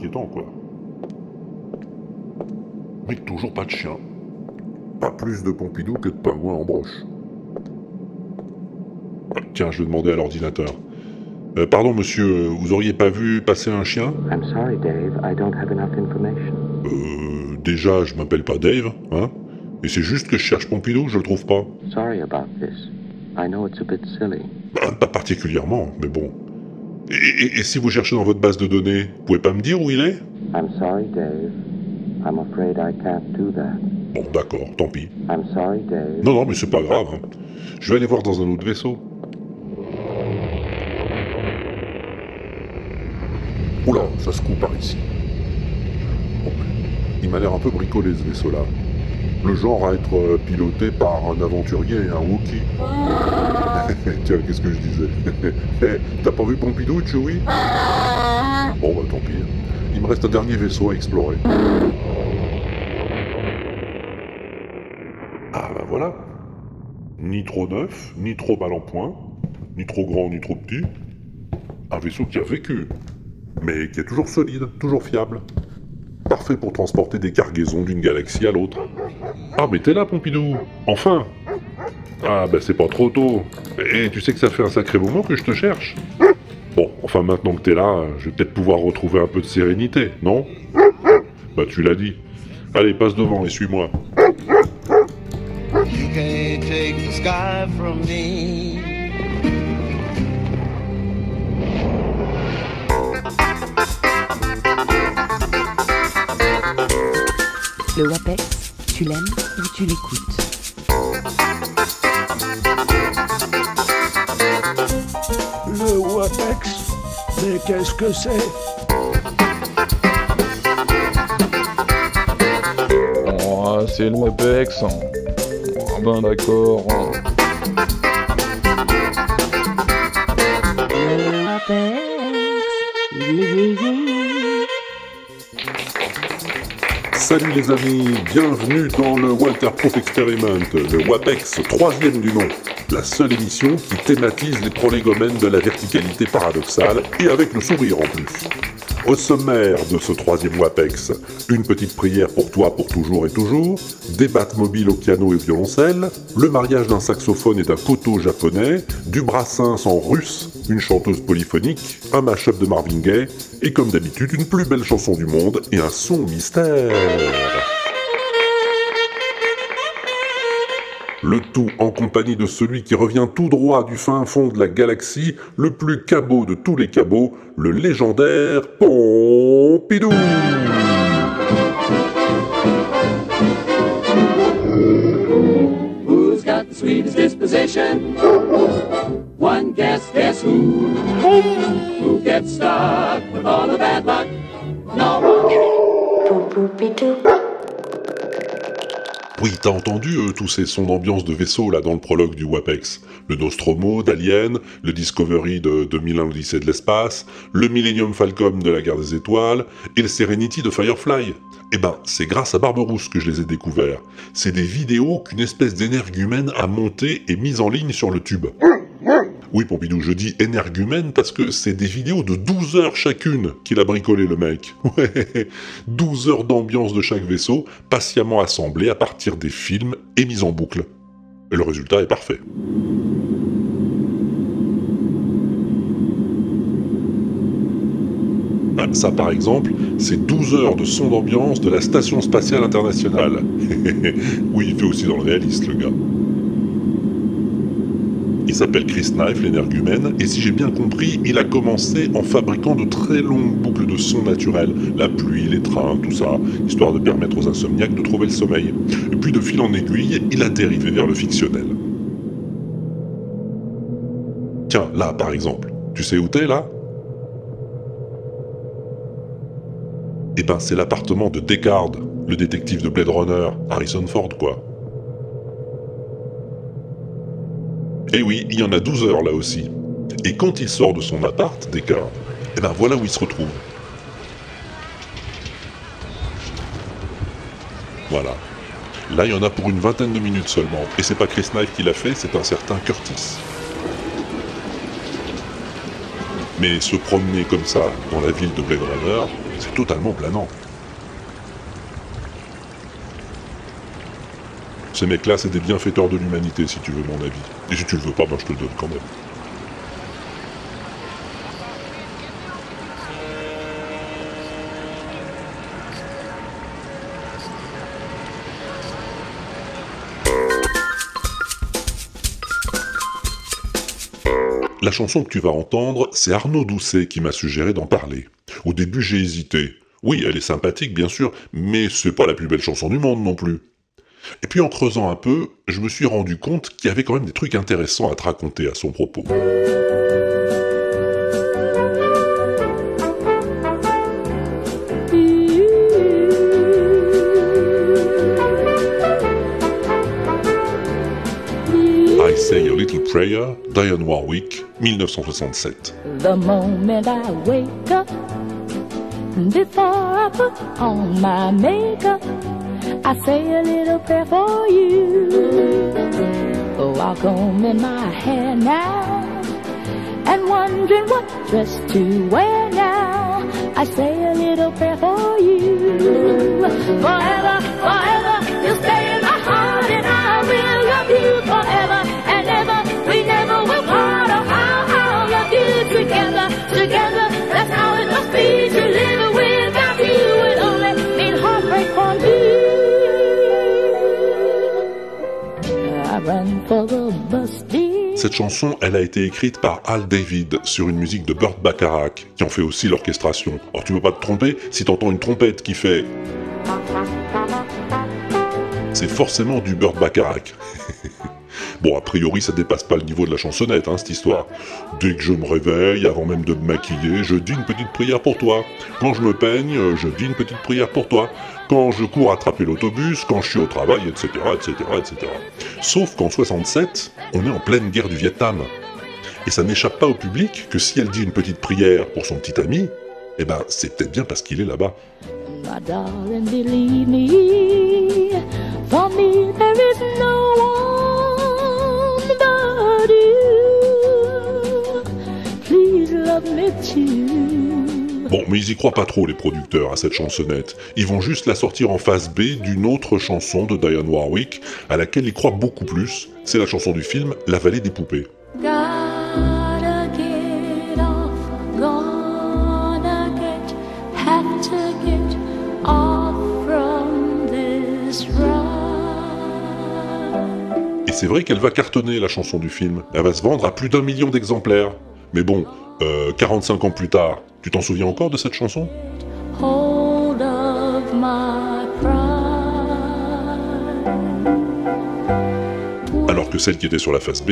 inquiétant, quoi. Mais toujours pas de chien. Pas plus de Pompidou que de pingouins en broche. Ah, Tiens, je vais demander à l'ordinateur. Euh, pardon, monsieur, vous auriez pas vu passer un chien? I'm sorry, Dave. I don't have enough information. Euh, déjà, je m'appelle pas Dave, hein Et c'est juste que je cherche Pompidou, je le trouve pas. Sorry about this. I know it's a bit silly. Bah, pas particulièrement, mais bon. Et, et- et si vous cherchez dans votre base de données, vous pouvez pas me dire où il est? I'm sorry, Dave. I'm afraid I can't do that. Bon, d'accord, tant pis. I'm sorry, Dave. Non, non, mais c'est pas grave. hein. Je vais aller voir dans un autre vaisseau. Oula, ça se coupe par ici. Bon, il m'a l'air un peu bricolé ce vaisseau-là. Le genre à être euh, piloté par un aventurier et un Wookie. Tiens, qu'est-ce que je disais? Eh, T'as pas vu Pompidou, Chewie Bon, bah tant pis. Il me reste un dernier vaisseau à explorer. Ah bah voilà. Ni trop neuf, ni trop mal en point, ni trop grand, ni trop petit. Un vaisseau qui a vécu, mais qui est toujours solide, toujours fiable. Parfait pour transporter des cargaisons d'une galaxie à l'autre. Ah mais t'es là, Pompidou Enfin Ah bah c'est pas trop tôt. Et tu sais que ça fait un sacré moment que je te cherche. Bon, enfin maintenant que t'es là, je vais peut-être pouvoir retrouver un peu de sérénité, non? Bah tu l'as dit. Allez, passe devant et suis-moi. Le WAPEX, tu l'aimes ou tu l'écoutes Le WAPEX Mais qu'est-ce que c'est? Oh, c'est le WebEx. Ah ben d'accord. Salut les amis, bienvenue dans le Waterproof Experiment, le WAPEX, troisième du nom. La seule émission qui thématise les prolégomènes de la verticalité paradoxale et avec le sourire en plus. Au sommaire de ce troisième WAPEX, une petite prière pour toi pour toujours et toujours, des battes mobiles au piano et violoncelle, le mariage d'un saxophone et d'un koto japonais, du brassens en russe, une chanteuse polyphonique, un mash-up de Marvin Gaye, et comme d'habitude, une plus belle chanson du monde et un son mystère. Le tout en compagnie de celui qui revient tout droit du fin fond de la galaxie, le plus cabot de tous les cabots, le légendaire Pompidou. One guess, guess who? Who gets stuck with all the bad luck? No one. Oui, t'as entendu euh, tous ces sons d'ambiance de vaisseau là dans le prologue du WAPEX Le Nostromo d'Alien, le Discovery de 2001 l'Odyssée de l'espace, le Millennium Falcon de la guerre des étoiles et le Serenity de Firefly. Eh ben, c'est grâce à Barberousse que je les ai découverts. C'est des vidéos qu'une espèce d'énergumène a montées et mises en ligne sur le tube. Oui, Pompidou, je dis énergumène parce que c'est des vidéos de 12 heures chacune qu'il a bricolé le mec. Ouais, 12 heures d'ambiance de chaque vaisseau, patiemment assemblées à partir des films et mises en boucle. Et le résultat est parfait. Ah, Ça, par exemple, c'est 12 heures de son d'ambiance de la Station Spatiale Internationale. oui, il fait aussi dans le réaliste, le gars. Il s'appelle Chris Knife, l'énergumène, et si j'ai bien compris, il a commencé en fabriquant de très longues boucles de sons naturels, la pluie, les trains, tout ça, histoire de permettre aux insomniaques de trouver le sommeil. Et puis de fil en aiguille, il a dérivé vers le fictionnel. Tiens, là par exemple, tu sais où t'es là? Eh ben c'est l'appartement de Deckard, le détective de Blade Runner, Harrison Ford quoi. Eh oui, il y en a 12 heures là aussi. Et quand il sort de son appart, Deckard, eh ben voilà où il se retrouve. Voilà. Là, il y en a pour une vingtaine de minutes seulement. Et c'est pas Chris Knife qui l'a fait, c'est un certain Curtis. Mais se promener comme ça dans la ville de Blade Runner, c'est totalement planant. Ces mecs-là, c'est des bienfaiteurs de l'humanité, si tu veux mon avis. Et si tu le veux pas, ben je te le donne quand même. La chanson que tu vas entendre, c'est Arnaud Doucet qui m'a suggéré d'en parler. Au début, j'ai hésité. Oui, elle est sympathique, bien sûr, mais c'est pas la plus belle chanson du monde non plus. Et puis en creusant un peu, je me suis rendu compte qu'il y avait quand même des trucs intéressants à te raconter à son propos. I Say a Little Prayer, Diane Warwick, 1967. The moment I wake up, I put on my I say a little prayer for you. Oh, I'll in my hair now, and wondering what dress to wear now. I say a little prayer for you. Forever, forever, you'll stay Cette chanson, elle a été écrite par Al David sur une musique de Burt Bacharach, qui en fait aussi l'orchestration. Alors tu peux pas te tromper, si t'entends une trompette qui fait... C'est forcément du Burt Bacharach. bon, a priori, ça dépasse pas le niveau de la chansonnette, hein, cette histoire. Dès que je me réveille, avant même de me maquiller, je dis une petite prière pour toi. Quand je me peigne, je dis une petite prière pour toi. Quand je cours attraper l'autobus, quand je suis au travail, etc., etc., etc. Sauf qu'en 67, on est en pleine guerre du Vietnam. Et ça n'échappe pas au public que si elle dit une petite prière pour son petit ami, eh ben, c'est peut-être bien parce qu'il est là-bas. Bon, mais ils y croient pas trop, les producteurs, à cette chansonnette. Ils vont juste la sortir en face B d'une autre chanson de Diane Warwick, à laquelle ils croient beaucoup plus. C'est la chanson du film La vallée des poupées. Et c'est vrai qu'elle va cartonner, la chanson du film. Elle va se vendre à plus d'un million d'exemplaires. Mais bon, euh, 45 ans plus tard, tu t'en souviens encore de cette chanson? Alors que celle qui était sur la face B,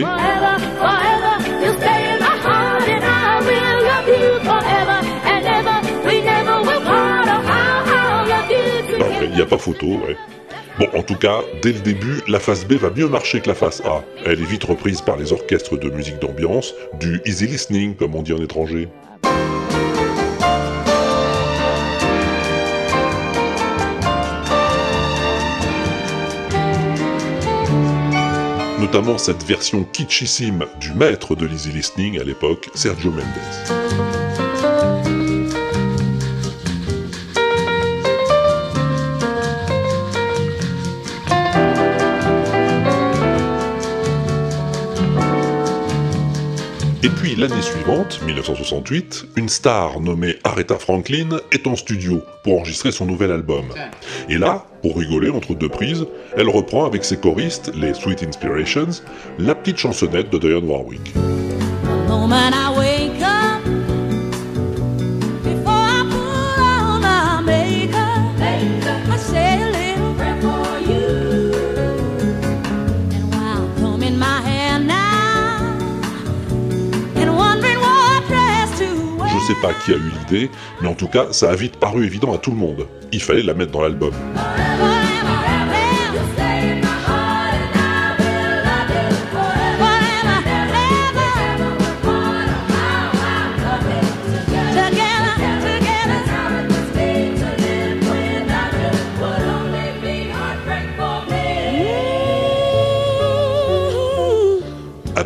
il n'y a pas photo, ouais. Bon, en tout cas, dès le début, la face B va mieux marcher que la face A. Elle est vite reprise par les orchestres de musique d'ambiance, du easy listening, comme on dit en étranger. Notamment cette version kitschissime du maître de l'easy listening à l'époque, Sergio Mendes. Et puis l'année suivante, 1968, une star nommée Aretha Franklin est en studio pour enregistrer son nouvel album. Et là, pour rigoler entre deux prises, elle reprend avec ses choristes, les Sweet Inspirations, la petite chansonnette de Dionne Warwick. Pas qui a eu l'idée, mais en tout cas, ça a vite paru évident à tout le monde. Il fallait la mettre dans l'album.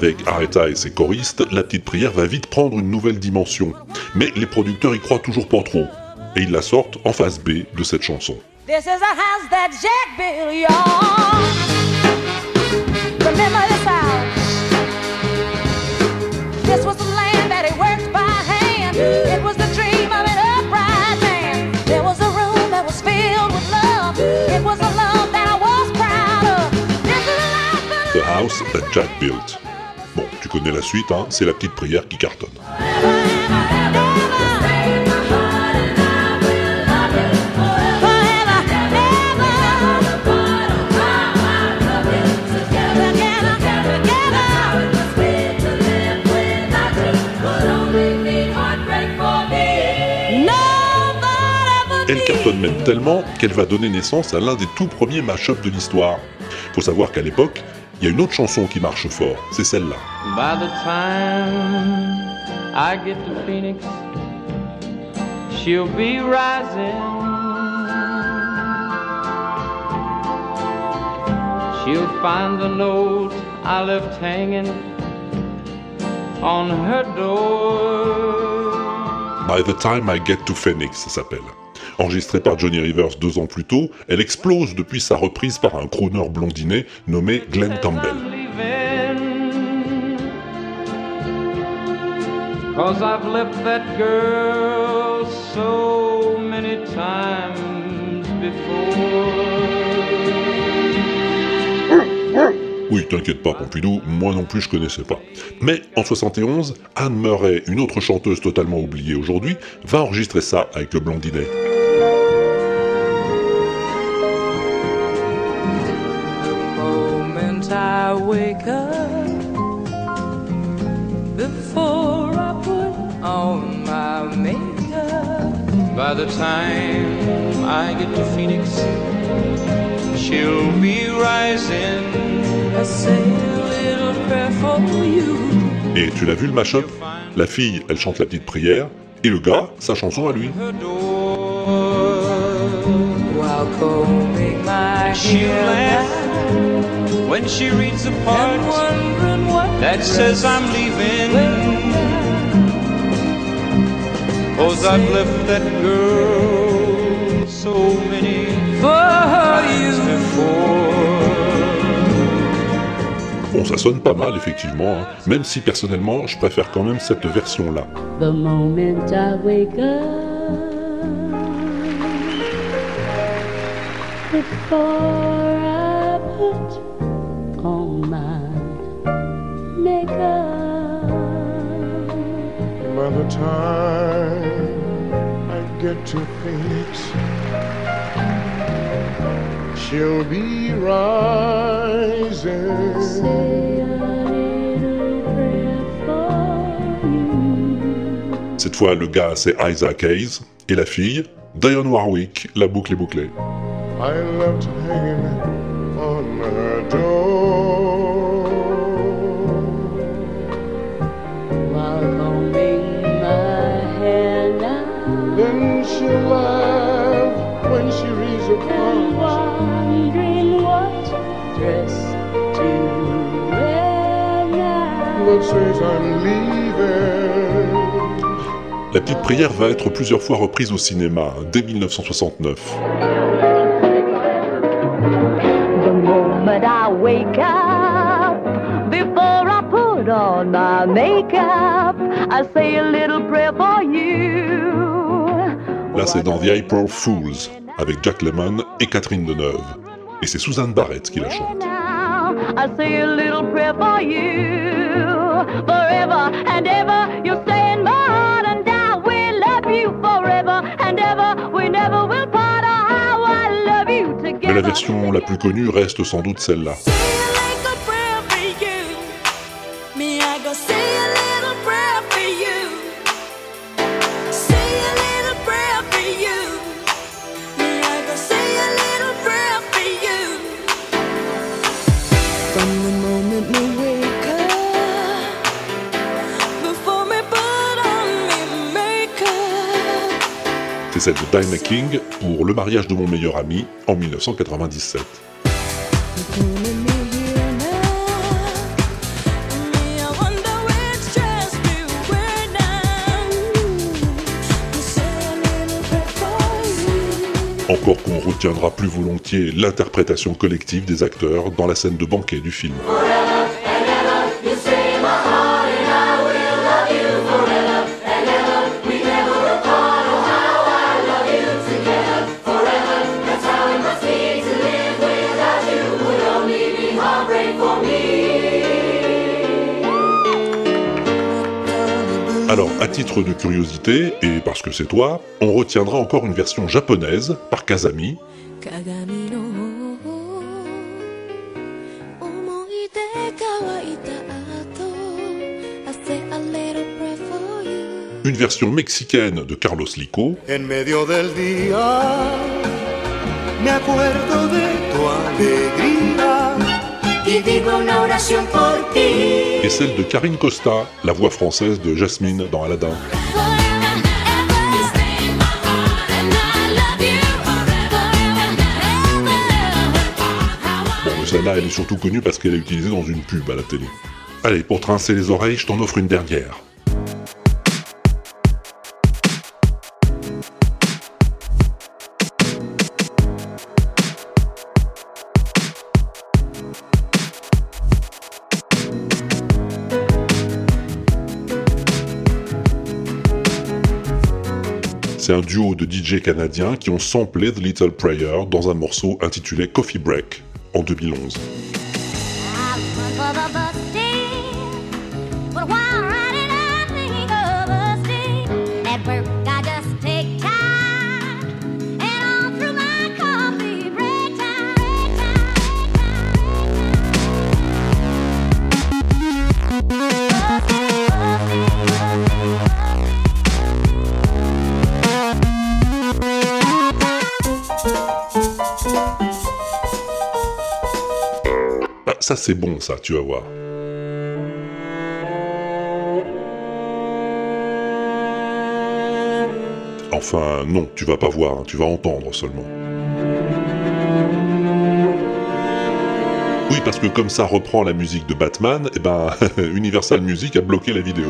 Avec Aretha et ses choristes, la petite prière va vite prendre une nouvelle dimension. Mais les producteurs y croient toujours pas trop. Et ils la sortent en phase B de cette chanson. This is a house that Jack built, y'all. Remember this house? This was the land that he worked by hand. It was the dream of an upright man. There was a room that was filled with love. It was a love that I was proud of. This is a life The House That Jack Built. Bon, tu connais la suite, hein, c'est la petite prière qui cartonne. Cartonne même tellement qu'elle va donner naissance à l'un des tout premiers mash-ups de l'histoire. Faut savoir qu'à l'époque, il y a une autre chanson qui marche fort, c'est celle-là. By the time I get to Phoenix, she'll be rising. She'll find the note I left hanging on her door. By the time I get to Phoenix, ça s'appelle. Enregistrée par Johnny Rivers deux ans plus tôt, elle explose depuis sa reprise par un crooner blondinet nommé Glenn Campbell. I'm leaving. Cause I've left that girl so many times before. Oui, t'inquiète pas, Pompidou, moi non plus je connaissais pas. Mais en 71, Anne Murray, une autre chanteuse totalement oubliée aujourd'hui, va enregistrer ça avec le blondinet. Wake up before I put on my makeup. By the time I get to Phoenix, she'll be rising. I say a little prayer for you. Et tu l'as vu le mashup? La fille, elle chante la petite prière, et le gars, sa chanson à lui. Her when she reads the part that says I'm leaving. Cause I've left that girl so many times before. Bon, ça sonne pas mal, effectivement, hein, même si personnellement, je préfère quand même cette version-là. The moment I wake up before makeup. By the time I get to Phoenix, she'll be rising. Cette fois, le gars, c'est Isaac Hayes, et la fille, Dionne Warwick, la boucle est bouclée. I left hanging on her door. Dress to wear now. that says I'm leaving. La petite prière va être plusieurs fois reprise au cinéma, dès 1969. The moment I wake up, before I put on on my makeup. I say a little prayer for you. Là, c'est dans The April Fools, avec Jack Lemmon et Catherine Deneuve. Et c'est Suzanne Barrett qui la chante. Now, I say a little prayer for you. Forever and ever, you stay in my heart, and I will love you forever and ever. We never will part. How I love you Mais la version la plus connue reste sans doute celle-là. De Dinah King pour Le mariage de mon meilleur ami en 1997. Encore qu'on retiendra plus volontiers l'interprétation collective des acteurs dans la scène de banquet du film. titre de curiosité, et parce que c'est toi, on retiendra encore une version japonaise par Kazami. Une version mexicaine de Carlos Lico. Del et celle de Karine Costa, la voix française de Jasmine dans Aladdin. Bon, celle-là, elle est surtout connue parce qu'elle est utilisée dans une pub à la télé. Allez, pour trincer les oreilles, je t'en offre une dernière. Duo de DJ canadiens qui ont samplé The Little Prayer dans un morceau intitulé Coffee Break en 2011. Ça c'est bon ça, tu vas voir. Enfin non, tu vas pas voir, hein, tu vas entendre seulement. Oui, parce que comme ça reprend la musique de Batman, eh ben Universal Music a bloqué la vidéo.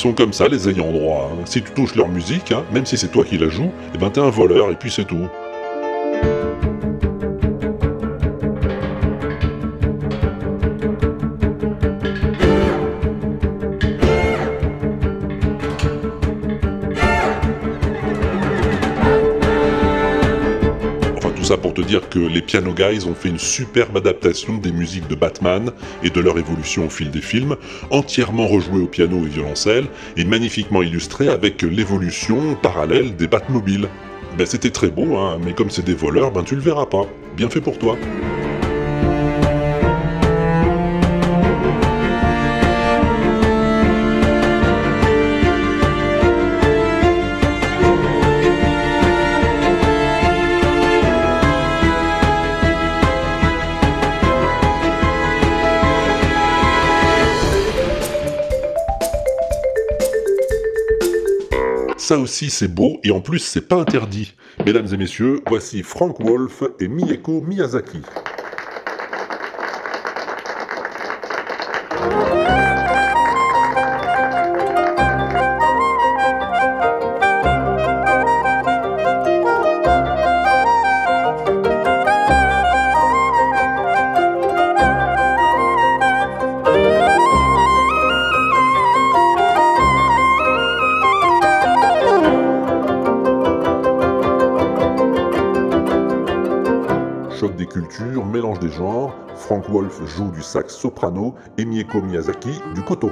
Sont comme ça, les ayants droit. hein. Si tu touches leur musique, hein, même si c'est toi qui la joues, eh ben t'es un voleur et puis c'est tout. Ça pour te dire que les Piano Guys ont fait une superbe adaptation des musiques de Batman et de leur évolution au fil des films, entièrement rejouées au piano et violoncelle, et magnifiquement illustrée avec l'évolution parallèle des Batmobiles. Ben c'était très beau, hein, mais comme c'est des voleurs, ben tu le verras pas. Bien fait pour toi. Ça aussi c'est beau et en plus c'est pas interdit. Mesdames et messieurs, voici Frank Wolf et Mieko Miyazaki. Genres. Frank Wolf joue du sax soprano et Mieko Miyazaki du koto.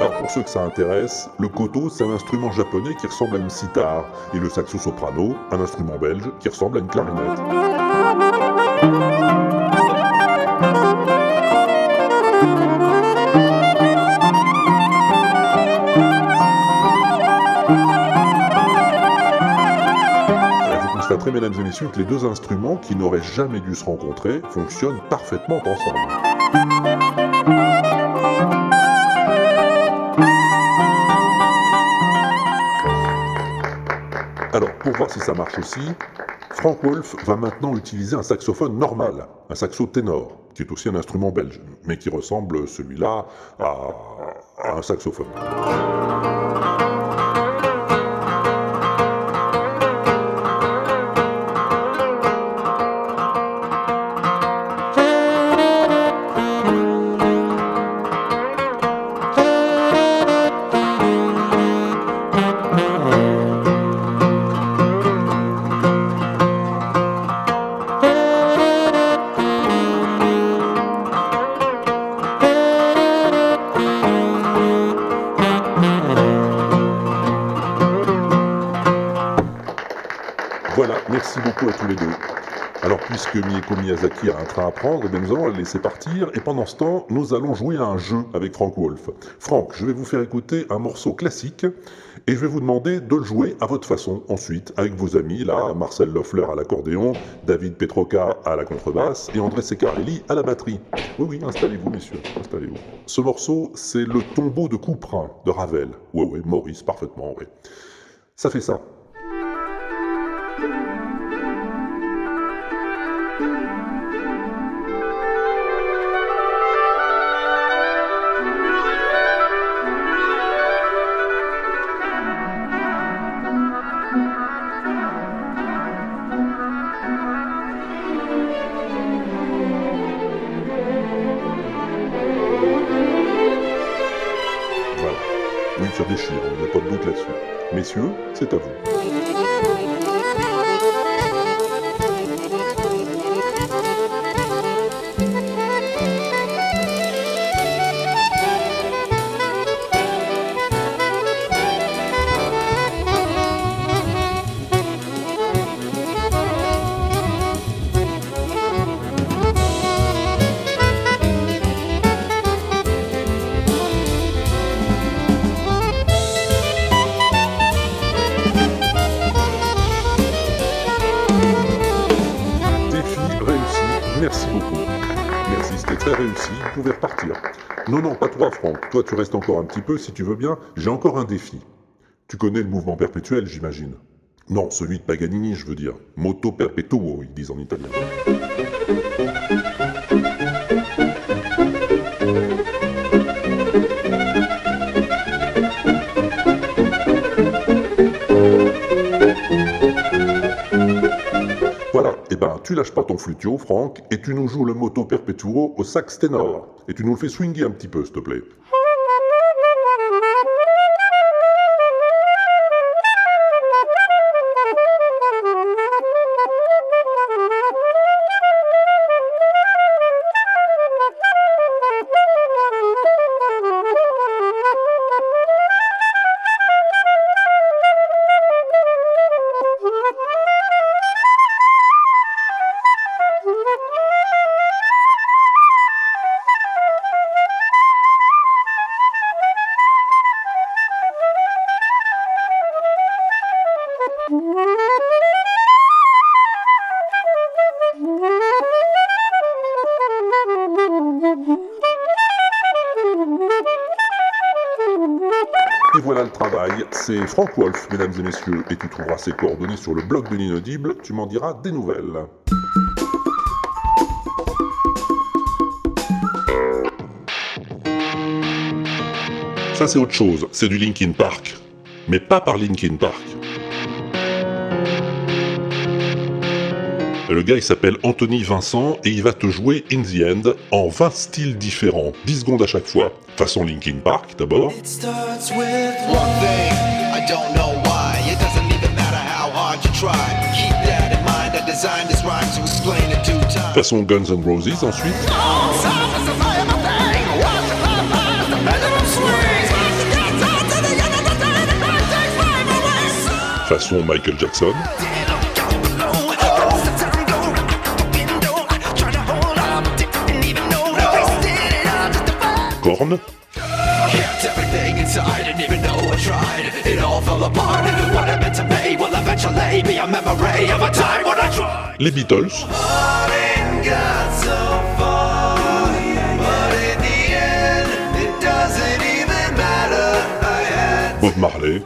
Alors pour ceux que ça intéresse, le koto c'est un instrument japonais qui ressemble à une sitar et le saxo soprano, un instrument belge qui ressemble à une clarinette. Vous constaterez, mesdames et messieurs, que les deux instruments qui n'auraient jamais dû se rencontrer fonctionnent parfaitement ensemble. Alors, pour voir si ça marche aussi, Frank Wolf va maintenant utiliser un saxophone normal, un saxo ténor, qui est aussi un instrument belge, mais qui ressemble celui-là à, à un saxophone. Miyazaki a un train à prendre, eh bien, nous allons la laisser partir, et pendant ce temps, nous allons jouer à un jeu avec Frank Wolf. Frank, je vais vous faire écouter un morceau classique, et je vais vous demander de le jouer à votre façon, ensuite, avec vos amis, là, Marcel Loeffler à l'accordéon, David Petroca à la contrebasse, et André Secarelli à la batterie. Oui, oui, installez-vous, messieurs, installez-vous. Ce morceau, c'est le tombeau de Couperin de Ravel. Ouais, ouais, Maurice, parfaitement, ouais. Ça fait ça. C'est à vous. Toi, Franck. Toi, tu restes encore un petit peu, si tu veux bien. J'ai encore un défi. Tu connais le mouvement perpétuel, j'imagine Non, celui de Paganini, je veux dire. Moto perpetuo, ils disent en italien. Lâches pas ton flutio, Franck, et tu nous joues le moto perpetuo au sax ténor. Et tu nous le fais swinguer un petit peu, s'il te plaît. C'est Frank Wolf, mesdames et messieurs, et tu trouveras ses coordonnées sur le blog de l'inaudible, tu m'en diras des nouvelles. Ça c'est autre chose, c'est du Linkin Park. Mais pas par Linkin Park. Le gars il s'appelle Anthony Vincent et il va te jouer In the End en 20 styles différents, 10 secondes à chaque fois. Façon Linkin Park d'abord. I don't know why. It doesn't even matter how hard you try. Keep that in mind. I designed this rhyme to explain in due time. Façon Guns N' Roses ensuite. Façon Michael Jackson. Korn. Les Beatles. Bob Marley.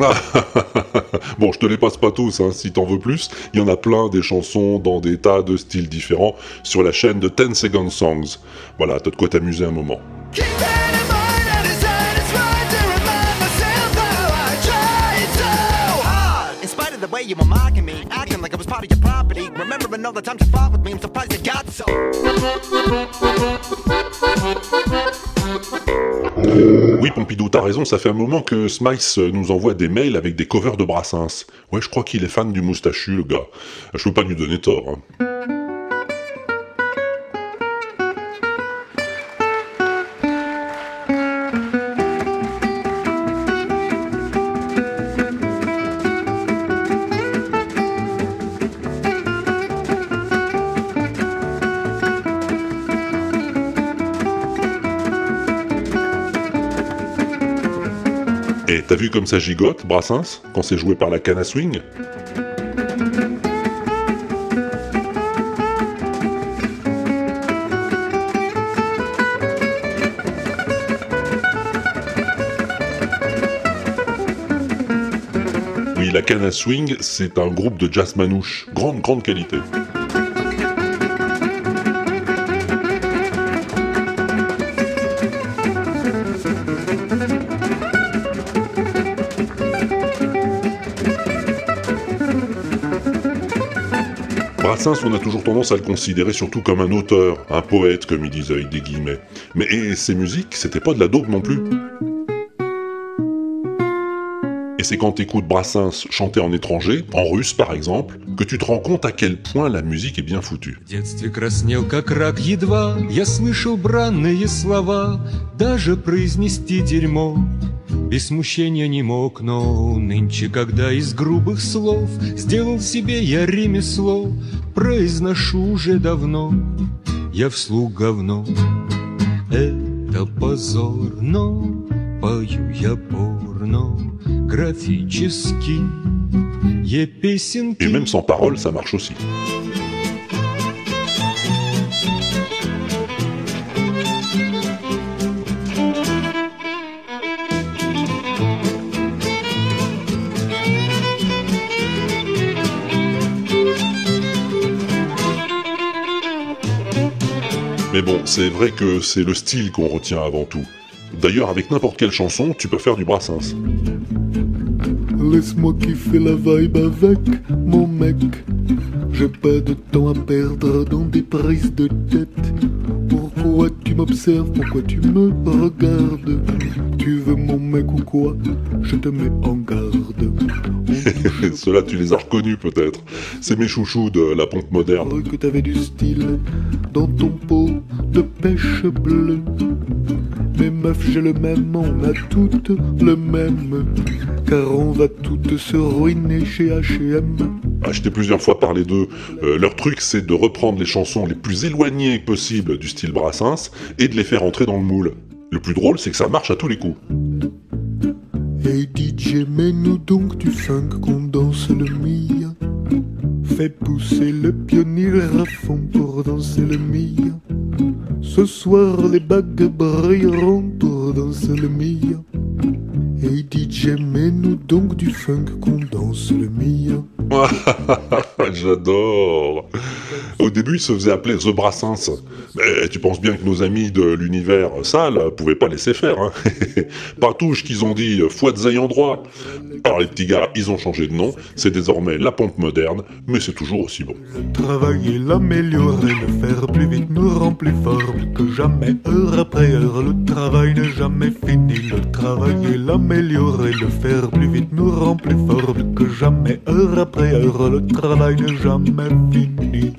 bon, je te les passe pas tous, hein, si t'en veux plus. Il y en a plein des chansons dans des tas de styles différents sur la chaîne de 10 Second Songs. Voilà, t'as de quoi t'amuser un moment. Mind, Oui, Pompidou, t'as raison, ça fait un moment que Smice nous envoie des mails avec des covers de Brassens. Ouais, je crois qu'il est fan du moustachu, le gars. Je peux pas lui donner tort. hein. Et t'as vu comme ça gigote, Brassens, quand c'est joué par la canne à swing Oui, la canne à swing, c'est un groupe de jazz manouche, grande, grande qualité. Brassens, on a toujours tendance à le considérer surtout comme un auteur, un poète, comme ils disent avec des guillemets. Mais et ses musiques, c'était pas de la dope non plus. Et c'est quand t'écoutes Brassens chanter en étranger, en russe par exemple, que tu te rends compte à quel point la musique est bien foutue. Без смущения не мог, но Нынче, когда из грубых слов Сделал себе я ремесло Произношу уже давно Я вслух говно Это позорно Пою я порно Графически Е песенки Et même sans parole, ça marche aussi. Mais bon, c'est vrai que c'est le style qu'on retient avant tout. D'ailleurs, avec n'importe quelle chanson, tu peux faire du Brassens. Laisse-moi kiffer la vibe avec mon mec. J'ai pas de temps à perdre dans des prises de tête. Pourquoi m'observes Pourquoi tu me regardes? Tu veux mon mec ou quoi? Je te mets en garde. Ceux-là, tu les as reconnus peut-être. C'est mes chouchous de la pompe moderne. Que t'avais du style dans ton pot de pêche bleue. Mais meuf, j'ai le même, on a toutes le même. Car on va toutes se ruiner chez H&M. T'ai plusieurs fois parlé d'eux. Euh, leur truc, c'est de reprendre les chansons les plus éloignées possibles du style Brassens et de les faire entrer dans le moule. Le plus drôle, c'est que ça marche à tous les coups. Hey DJ, mets-nous donc du funk qu'on danse le Mia. Fais pousser le pionnier à fond pour danser le Mia. Ce soir, les bagues brilleront pour danser le Mia. Hey DJ, mets-nous donc du funk qu'on danse le Mia. J'adore. Au début, il se faisait appeler The Brassens. Mais tu penses bien que nos amis de l'univers sale pouvaient pas laisser faire. Hein Partouche qu'ils ont dit fouette ayant droit. Alors les petits gars, ils ont changé de nom. C'est désormais la pompe moderne, mais c'est toujours aussi bon. Travailler, l'améliorer, le faire plus vite nous rend plus fort plus que jamais. Heure après heure, le travail n'est jamais fini. Le travailler, l'améliorer, le faire plus vite nous rend plus fort plus que jamais. Heure après le travail n'est jamais fini.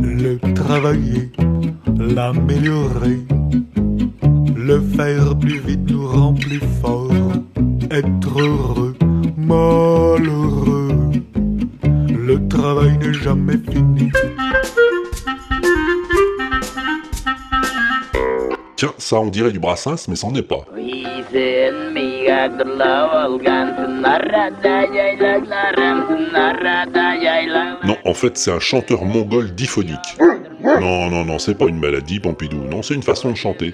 Le travailler, l'améliorer, le faire plus vite nous rend plus fort. Être heureux, malheureux, le travail n'est jamais fini. Tiens, ça on dirait du Brassens, mais c'en est pas. Non, en fait, c'est un chanteur mongol diphonique. Non, non, non, c'est pas une maladie, Pompidou. Non, c'est une façon de chanter.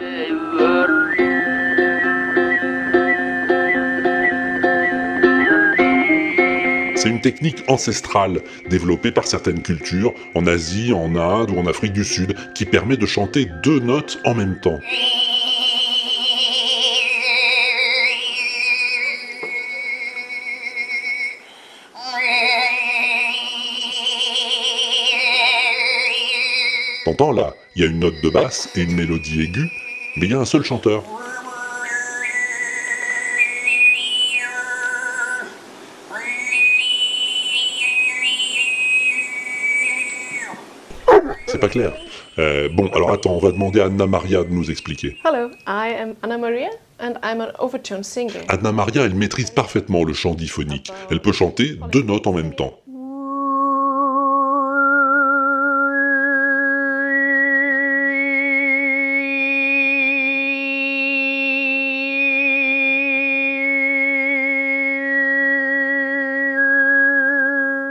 C'est une technique ancestrale, développée par certaines cultures, en Asie, en Inde ou en Afrique du Sud, qui permet de chanter deux notes en même temps. T'entends là? Il y a une note de basse et une mélodie aiguë, mais il y a un seul chanteur. C'est pas clair. Euh, bon, alors attends, on va demander à Anna Maria de nous expliquer. Hello, I am Anna Maria and I'm an overtone singer. Anna Maria, elle maîtrise parfaitement le chant diphonique. Elle peut chanter deux notes en même temps.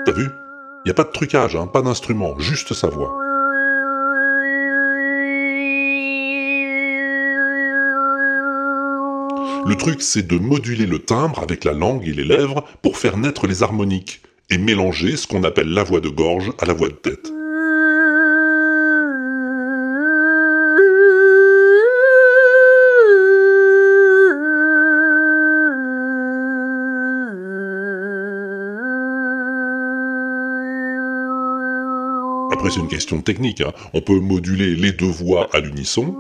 T'as vu? Y a pas de trucage, hein, pas d'instrument, juste sa voix. Le truc, c'est de moduler le timbre avec la langue et les lèvres pour faire naître les harmoniques et mélanger ce qu'on appelle la voix de gorge à la voix de tête. Après, c'est une question technique. hein. On peut moduler les deux voix à l'unisson.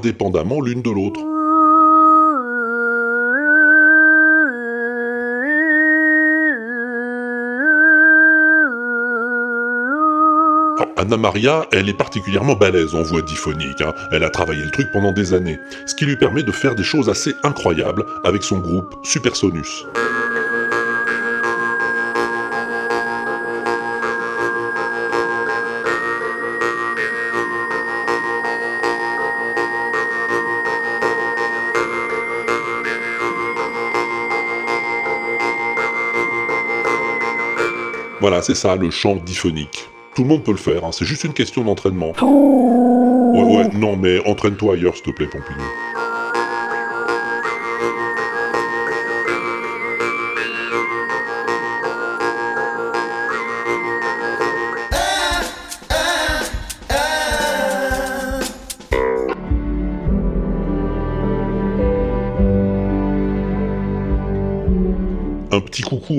Indépendamment l'une de l'autre. Alors, Anna Maria, elle est particulièrement balèze en voix diphonique. hein. Elle a travaillé le truc pendant des années, ce qui lui permet de faire des choses assez incroyables avec son groupe Supersonus. Voilà, c'est ça, le chant diphonique. Tout le monde peut le faire, hein, c'est juste une question d'entraînement. Ouais, ouais, non, mais entraîne-toi ailleurs, s'il te plaît, Pompidou.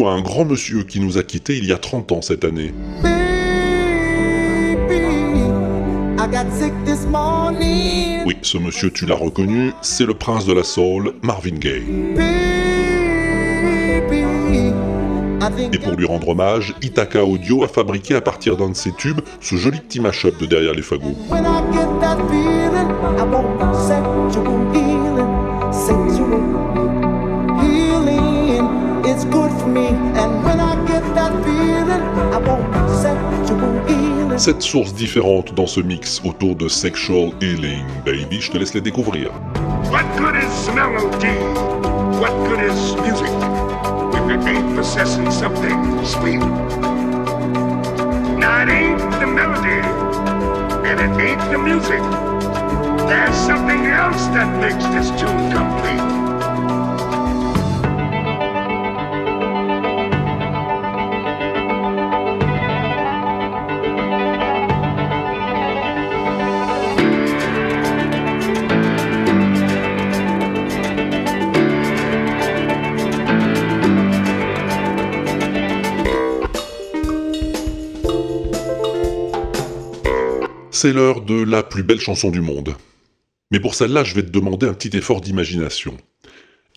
À un grand monsieur qui nous a quittés il y a 30 ans cette année. Oui, ce monsieur, tu l'as reconnu, c'est le prince de la soul, Marvin Gaye. Et pour lui rendre hommage, Ithaca Audio a fabriqué à partir d'un de ses tubes ce joli petit mash-up de derrière les fagots. Sept sources différentes dans ce mix autour de Sexual Healing, baby, je te laisse les découvrir. What good is melody? What good is music? If it ain't possessing something sweet. Now it ain't the melody, and it ain't the music. There's something else that makes this tune complete. C'est l'heure de la plus belle chanson du monde. Mais pour celle-là, je vais te demander un petit effort d'imagination.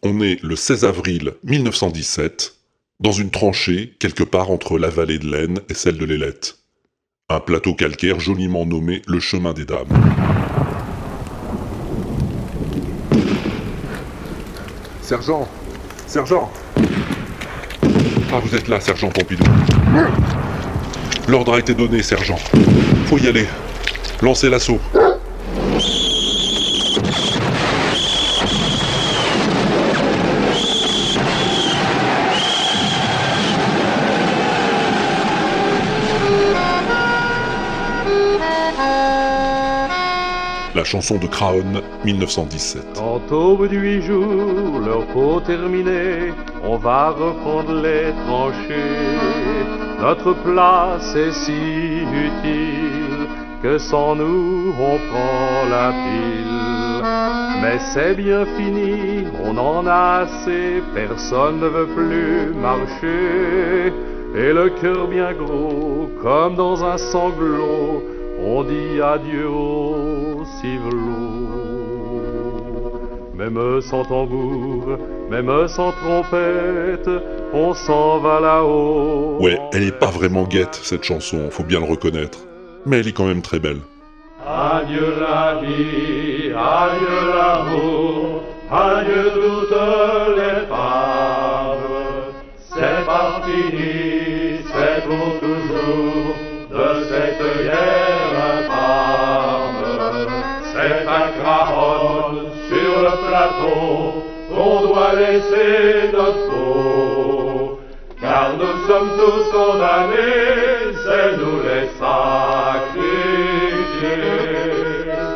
On est le 16 avril 1917, dans une tranchée quelque part entre la vallée de l'Aisne et celle de l'Ailette. Un plateau calcaire joliment nommé le chemin des dames. Sergent Sergent Ah, vous êtes là, sergent Pompidou. L'ordre a été donné, sergent. Faut y aller. Lancez l'assaut. La chanson de Craon, 1917. Quand au bout de huit jours, leur peau terminée, on va reprendre les tranchées. Notre place est si utile que sans nous on prend la pile. Mais c'est bien fini, on en a assez, personne ne veut plus marcher. Et le cœur bien gros, comme dans un sanglot, on dit adieu au civelot. Même sans tambour, même sans trompette, on s'en va là-haut. Ouais, elle est pas vraiment guette, cette chanson, faut bien le reconnaître. Mais elle est quand même très belle. Adieu la vie, adieu l'amour, adieu toutes les femmes. C'est pas fini, c'est pour toujours de cette guerre infâme. C'est un Craon sur le plateau qu'on doit laisser notre peau. Car nous sommes tous condamnés,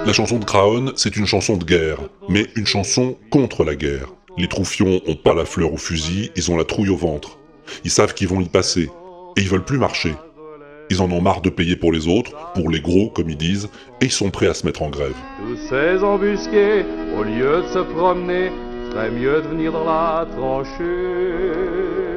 La chanson de Craon, c'est une chanson de guerre, mais une chanson contre la guerre. Les troufions ont pas la fleur au fusil, ils ont la trouille au ventre. Ils savent qu'ils vont y passer, et ils veulent plus marcher. Ils en ont marre de payer pour les autres, pour les gros comme ils disent, et ils sont prêts à se mettre en grève. Tous ces embusqués, au lieu de se promener, serait mieux de venir dans la tranchée.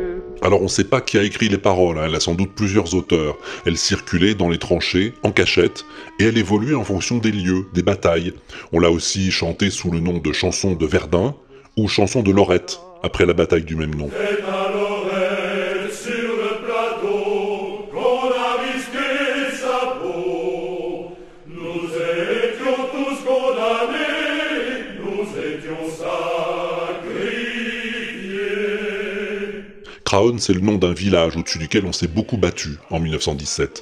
Alors on sait pas qui a écrit les paroles, hein, elle a sans doute plusieurs auteurs. Elle circulait dans les tranchées, en cachette, et elle évoluait en fonction des lieux, des batailles. On l'a aussi chantée sous le nom de chanson de Verdun, ou chanson de Lorette, après la bataille du même nom. Craon, c'est le nom d'un village au-dessus duquel on s'est beaucoup battu en 1917.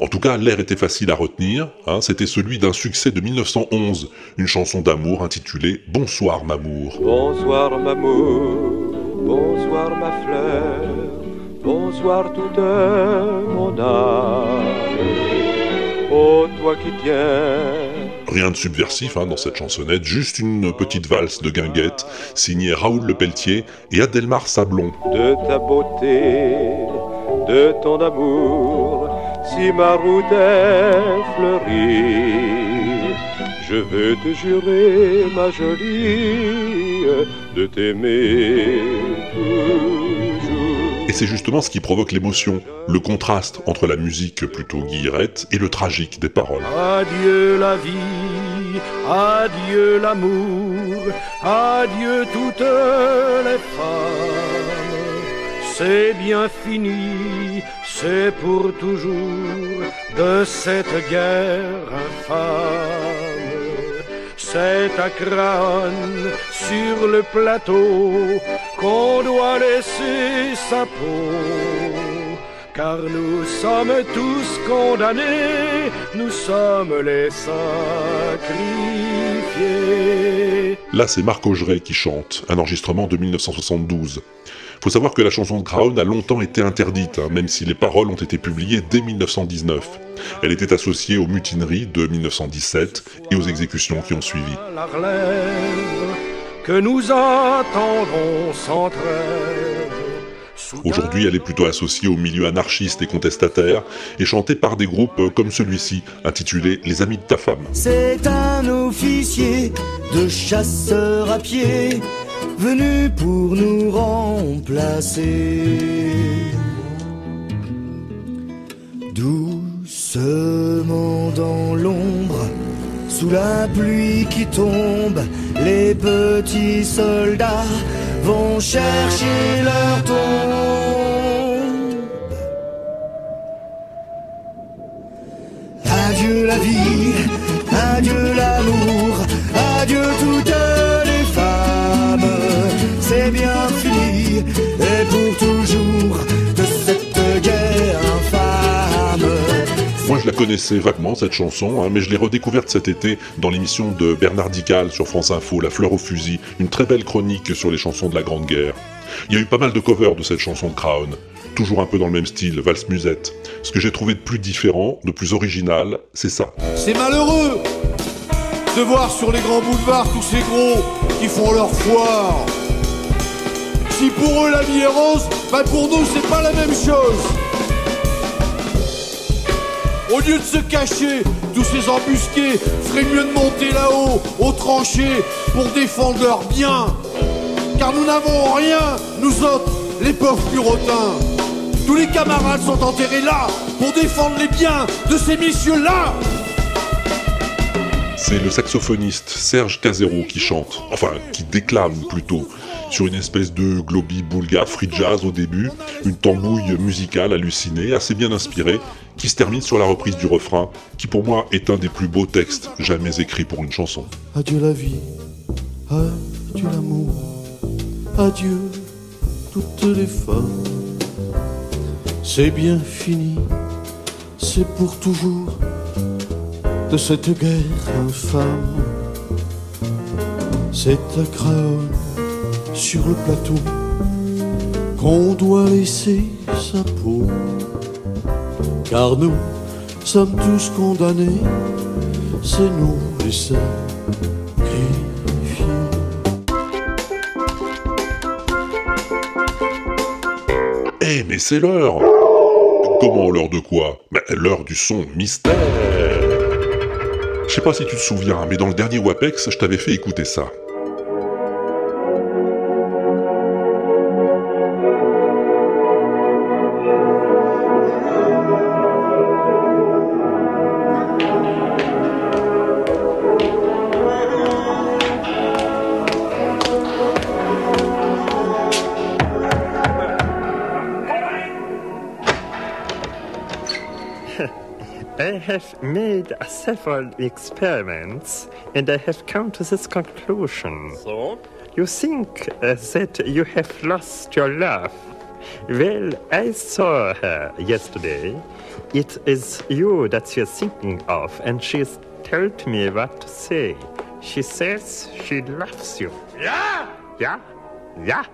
En tout cas, l'air était facile à retenir, hein, c'était celui d'un succès de 1911, une chanson d'amour intitulée Bonsoir Mamour. Bonsoir Mamour, bonsoir ma fleur, bonsoir toute mon âme. Oh toi qui tiens Rien de subversif hein, dans cette chansonnette, juste une petite valse de guinguette signée Raoul Le Pelletier et Adelmar Sablon. de ta beauté, de ton amour, si ma route est fleurie, je veux te jurer, ma jolie, de t'aimer c'est justement ce qui provoque l'émotion, le contraste entre la musique plutôt guillerette et le tragique des paroles. Adieu la vie, adieu l'amour, adieu toutes les femmes. C'est bien fini, c'est pour toujours de cette guerre infâme. C'est à Craonne, sur le plateau, qu'on doit laisser sa peau. Car nous sommes tous condamnés, nous sommes les sacrifiés. Là, c'est Marc Augeret qui chante, un enregistrement de 1972. Faut savoir que la chanson de Crown a longtemps été interdite, hein, même si les paroles ont été publiées dès 1919. Elle était associée aux mutineries de 1917 et aux exécutions qui ont suivi. la relève que nous attendrons sans trêve. Aujourd'hui, elle est plutôt associée au milieu anarchiste et contestataire et chantée par des groupes comme celui-ci, intitulé Les Amis de ta femme. C'est un officier de chasseurs à pied venu pour nous remplacer. Doucement dans l'ombre, sous la pluie qui tombe, les petits soldats vont chercher leur tombe. Adieu la vie, adieu l'amour, adieu toutes je la connaissais vaguement, cette chanson, hein, mais je l'ai redécouverte cet été dans l'émission de Bernard Dical sur France Info, La fleur au fusil, une très belle chronique sur les chansons de la Grande Guerre. Il y a eu pas mal de covers de cette chanson de Crown, toujours un peu dans le même style, valse musette. Ce que j'ai trouvé de plus différent, de plus original, c'est ça. C'est malheureux de voir sur les grands boulevards tous ces gros qui font leur foire. Si pour eux la vie est rose, bah pour nous c'est pas la même chose. Au lieu de se cacher, tous ces embusqués feraient mieux de monter là-haut, aux tranchées, pour défendre leurs biens. Car nous n'avons rien, nous autres, les pauvres purotins. Tous les camarades sont enterrés là, pour défendre les biens de ces messieurs-là. C'est le saxophoniste Serge Casero qui chante, enfin qui déclame plutôt, sur une espèce de globi boulga free jazz au début, une tambouille musicale hallucinée, assez bien inspirée, qui se termine sur la reprise du refrain, qui pour moi est un des plus beaux textes jamais écrits pour une chanson. Adieu la vie, adieu l'amour, adieu toutes les femmes. C'est bien fini, c'est pour toujours de cette guerre infâme. C'est à Craon, sur le plateau, qu'on doit laisser sa peau. Car nous sommes tous condamnés, c'est nous les sacrifiés. Eh mais c'est l'heure Comment l'heure de quoi? Ben, L'heure du son mystère Je sais pas si tu te souviens, mais dans le dernier WAPEX, je t'avais fait écouter ça. Have made several experiments and I have come to this conclusion. So? You think uh, that you have lost your love. Well, I saw her yesterday. It is you that she is thinking of, and she's told me what to say. She says she loves you. Yeah? Yeah? Yeah?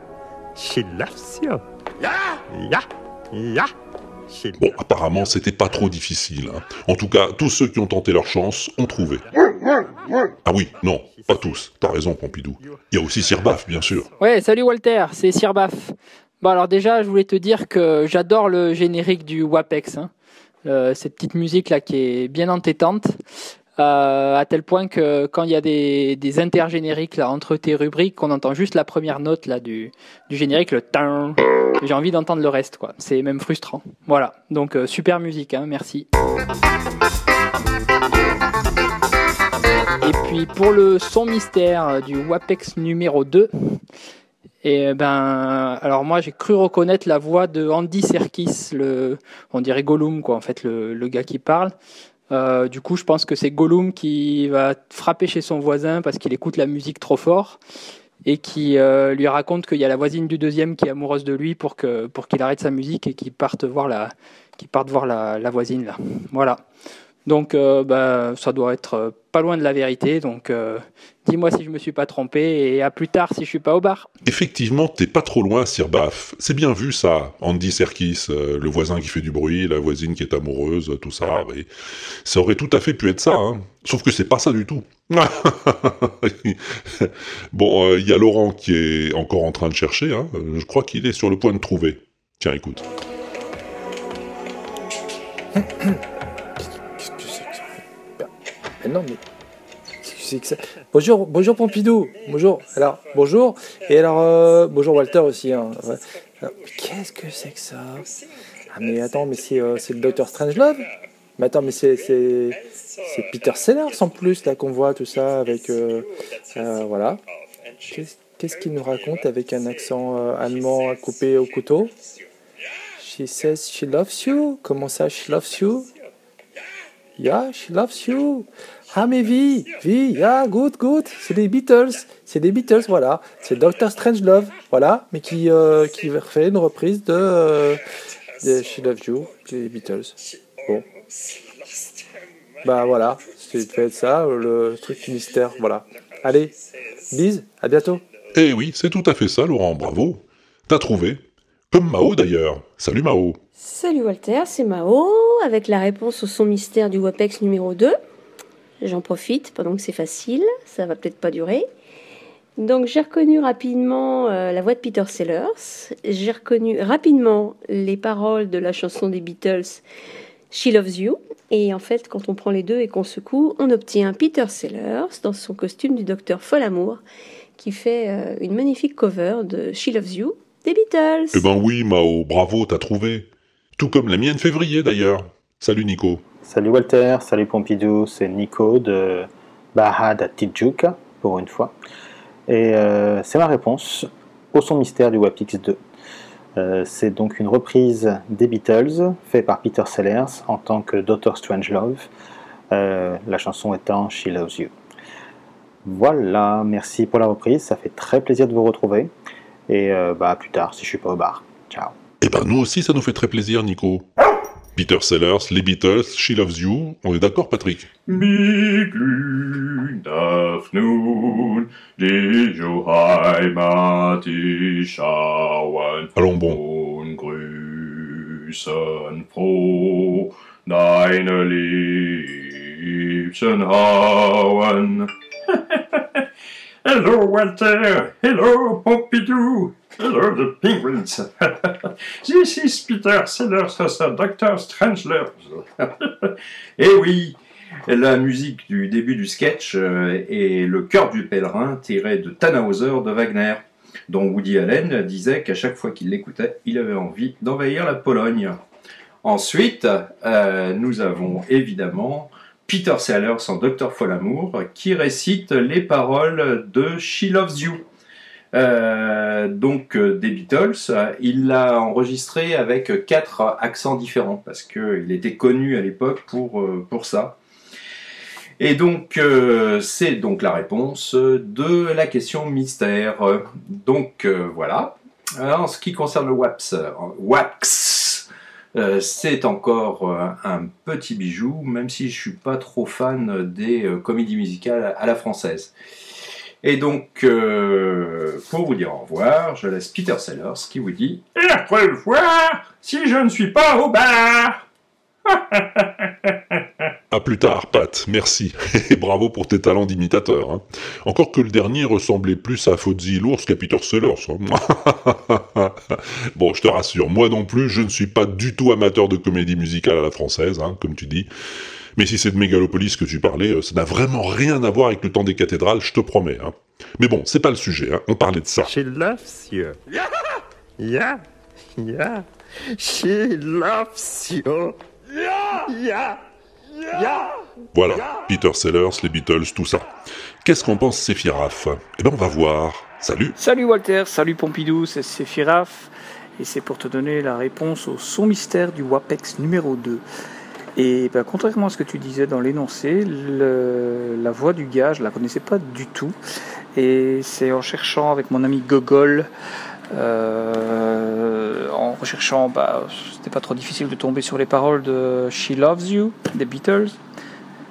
She loves you. Yeah? Yeah? Yeah? Bon, apparemment, c'était pas trop difficile. hein. En tout cas, tous ceux qui ont tenté leur chance ont trouvé. Ah oui, non, pas tous. T'as raison, Pompidou. Il y a aussi Sir Baff, bien sûr. Ouais, salut Walter, c'est Sir Baff. Bon alors déjà, je voulais te dire que j'adore le générique du WAPEX. hein. Euh, cette petite musique là qui est bien entêtante. Euh, à tel point que quand il y a des, intergénériques là entre tes rubriques, on entend juste la première note là du, du générique, le tin. J'ai envie d'entendre le reste quoi. C'est même frustrant. Voilà. Donc euh, super musique, hein, merci. Et puis pour le son mystère euh, du WAPEX numéro 2, et ben, alors moi j'ai cru reconnaître la voix de Andy Serkis, le, on dirait Gollum quoi, en fait le, le gars qui parle. Euh, du coup, je pense que c'est Gollum qui va frapper chez son voisin parce qu'il écoute la musique trop fort et qui euh, lui raconte qu'il y a la voisine du deuxième qui est amoureuse de lui pour que pour qu'il arrête sa musique et qu'il parte voir la voir la, la voisine là. Voilà. Donc euh, bah, ça doit être pas loin de la vérité. Donc, dis-moi si je me suis pas trompé et à plus tard si je suis pas au bar. Effectivement, t'es pas trop loin, Sir Baff. C'est bien vu, ça. Andy Serkis, euh, le voisin qui fait du bruit, la voisine qui est amoureuse, tout ça. oui. Ça aurait tout à fait pu être ça, hein. Sauf que c'est pas ça du tout. bon, euh, il y a Laurent qui est encore en train de chercher, hein. Euh, Je crois qu'il est sur le point de trouver. Tiens, écoute. Mais non, mais. qu'est-ce que c'est que ça Bonjour, bonjour Pompidou. Bonjour. Alors, bonjour. Et alors, euh, bonjour Walter aussi. hein. Qu'est-ce que c'est que ça? Ah, mais attends, mais c'est euh, le Docteur Strangelove? Mais attends, mais c'est Peter Sellers en plus, là, qu'on voit tout ça avec. euh, euh, voilà. Qu'est-ce qu'il nous raconte avec un accent allemand à couper au couteau? She says she loves you. Comment ça, she loves you? Yeah, she loves you. Ah, mais vie, vie, yeah, good, good. C'est des Beatles. C'est des Beatles, voilà. C'est Doctor Strangelove, voilà. Mais qui, euh, qui refait une reprise de, euh, de She Loves You, des Beatles. Bon. Bah voilà, c'est fait ça, le truc mystère, voilà. Allez, bise, à bientôt. Eh oui, c'est tout à fait ça, Laurent, bravo. T'as trouvé. Comme Mao d'ailleurs. Salut Mao. Salut Walter, c'est Mao, avec la réponse au son mystère du WAPEX numéro 2. J'en profite pendant que c'est facile, ça va peut-être pas durer. Donc j'ai reconnu rapidement euh, la voix de Peter Sellers, j'ai reconnu rapidement les paroles de la chanson des Beatles She Loves You, et en fait quand on prend les deux et qu'on secoue, on obtient Peter Sellers dans son costume du docteur Folamour, qui fait euh, une magnifique cover de She Loves You des Beatles. Eh ben oui, Mao, bravo, t'as trouvé. Tout comme la mienne février d'ailleurs. Salut Nico. Salut Walter, salut Pompidou, c'est Nico de Bahad à Tijuca, pour une fois. Et euh, c'est ma réponse au son mystère du WAPX 2. Euh, c'est donc une reprise des Beatles, fait par Peter Sellers en tant que Dr. Strangelove, euh, la chanson étant She Loves You. Voilà, merci pour la reprise, ça fait très plaisir de vous retrouver. Et euh, bah, à plus tard si je suis pas au bar. Ciao. Eh ben nous aussi, ça nous fait très plaisir, Nico. Peter Sellers, les Beatles, She Loves You. On est d'accord, Patrick? Allons bon. Hello, Walter. Hello, Pompidou. Hello, the penguins. This is Peter Sellers Dr. Strangelove. Eh oui, la musique du début du sketch euh, est Le cœur du pèlerin tiré de Tannhauser de Wagner, dont Woody Allen disait qu'à chaque fois qu'il l'écoutait, il avait envie d'envahir la Pologne. Ensuite, euh, nous avons évidemment Peter Sellers en Docteur Folamour qui récite les paroles de She Loves You. Euh, donc euh, des Beatles, Euh, il l'a enregistré avec quatre accents différents parce qu'il était connu à l'époque pour, ça. Et donc c'est donc la réponse de la question mystère. Donc voilà. En ce qui concerne le WAPS, WAPX, euh, c'est encore euh, un petit bijou, même si je suis pas trop fan des euh, comédies musicales à la française. Et donc, pour vous dire au revoir, je laisse Peter Sellers qui vous dit Et le voir, si je ne suis pas au bar À plus tard, Pat, merci. Et bravo pour tes talents d'imitateur. hein. Encore que le dernier ressemblait plus à Fozzie l'ours qu'à Peter Sellers. hein. bon, je te rassure, moi non plus, je ne suis pas du tout amateur de comédie musicale à la française, hein, comme tu dis. Mais si c'est de Mégalopolis que tu parlais, euh, ça n'a vraiment rien à voir avec le temps des cathédrales, je te promets. hein. Mais bon, c'est pas le sujet, hein, on parlait de ça. She loves you. Yeah, yeah. She loves you. Voilà, Peter Sellers, les Beatles, tout ça. Qu'est-ce qu'en pense Séphiraf Eh ben on va voir. Salut Salut Walter, salut Pompidou, c'est Séphiraf. Et c'est pour te donner la réponse au son mystère du WAPEX numéro 2. Et ben, contrairement à ce que tu disais dans l'énoncé, la voix du gars, je la connaissais pas du tout. Et c'est en cherchant avec mon ami Gogol, euh, en recherchant, bah, c'était pas trop difficile de tomber sur les paroles de She Loves You des Beatles.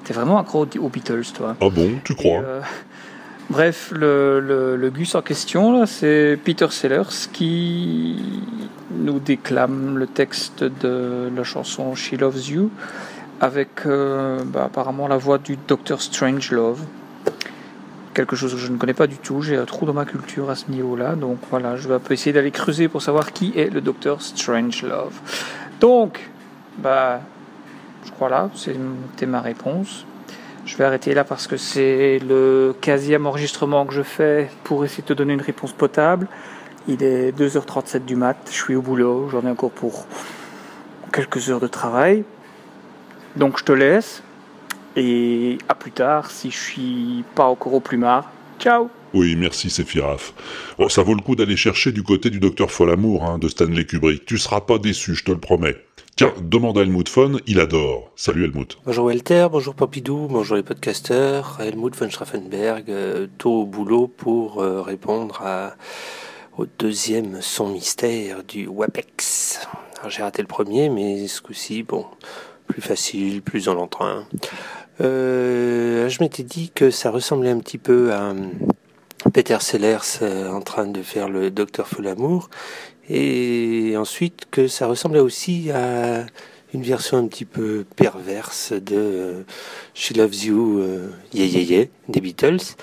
T'es vraiment accro aux Beatles, toi. Ah bon, tu crois Euh, bref, le, le, le Gus en question, c'est Peter Sellers qui nous déclame le texte de la chanson She Loves You avec euh, bah, apparemment la voix du Dr. Strangelove. Quelque chose que je ne connais pas du tout, j'ai un trou dans ma culture à ce niveau-là, donc voilà, je vais un peu essayer d'aller creuser pour savoir qui est le Dr. Strangelove. Donc, bah, je crois là, c'était ma réponse. Je vais arrêter là parce que c'est le quasième enregistrement que je fais pour essayer de te donner une réponse potable. Il est 2h37 du mat, je suis au boulot, j'en ai encore pour quelques heures de travail. Donc je te laisse et à plus tard si je suis pas encore au plumard. Ciao Oui, merci, c'est Firaf. Oh, ça vaut le coup d'aller chercher du côté du docteur Folamour hein, de Stanley Kubrick. Tu seras pas déçu, je te le promets. Tiens, demande à Helmut Fon, il adore. Salut Helmut. Bonjour Walter, bonjour Pompidou, bonjour les podcasteurs, Helmut von Straffenberg, euh, tôt au boulot pour euh, répondre à, au deuxième son mystère du WAPEX. Alors, J'ai raté le premier, mais ce coup-ci, bon, plus facile, plus dans l'entrain. Euh, je m'étais dit que ça ressemblait un petit peu à euh, Peter Sellers euh, en train de faire le docteur Folamour, et ensuite que ça ressemblait aussi à une version un petit peu perverse de euh, She Loves You, Yeah Yeah Yeah des Beatles.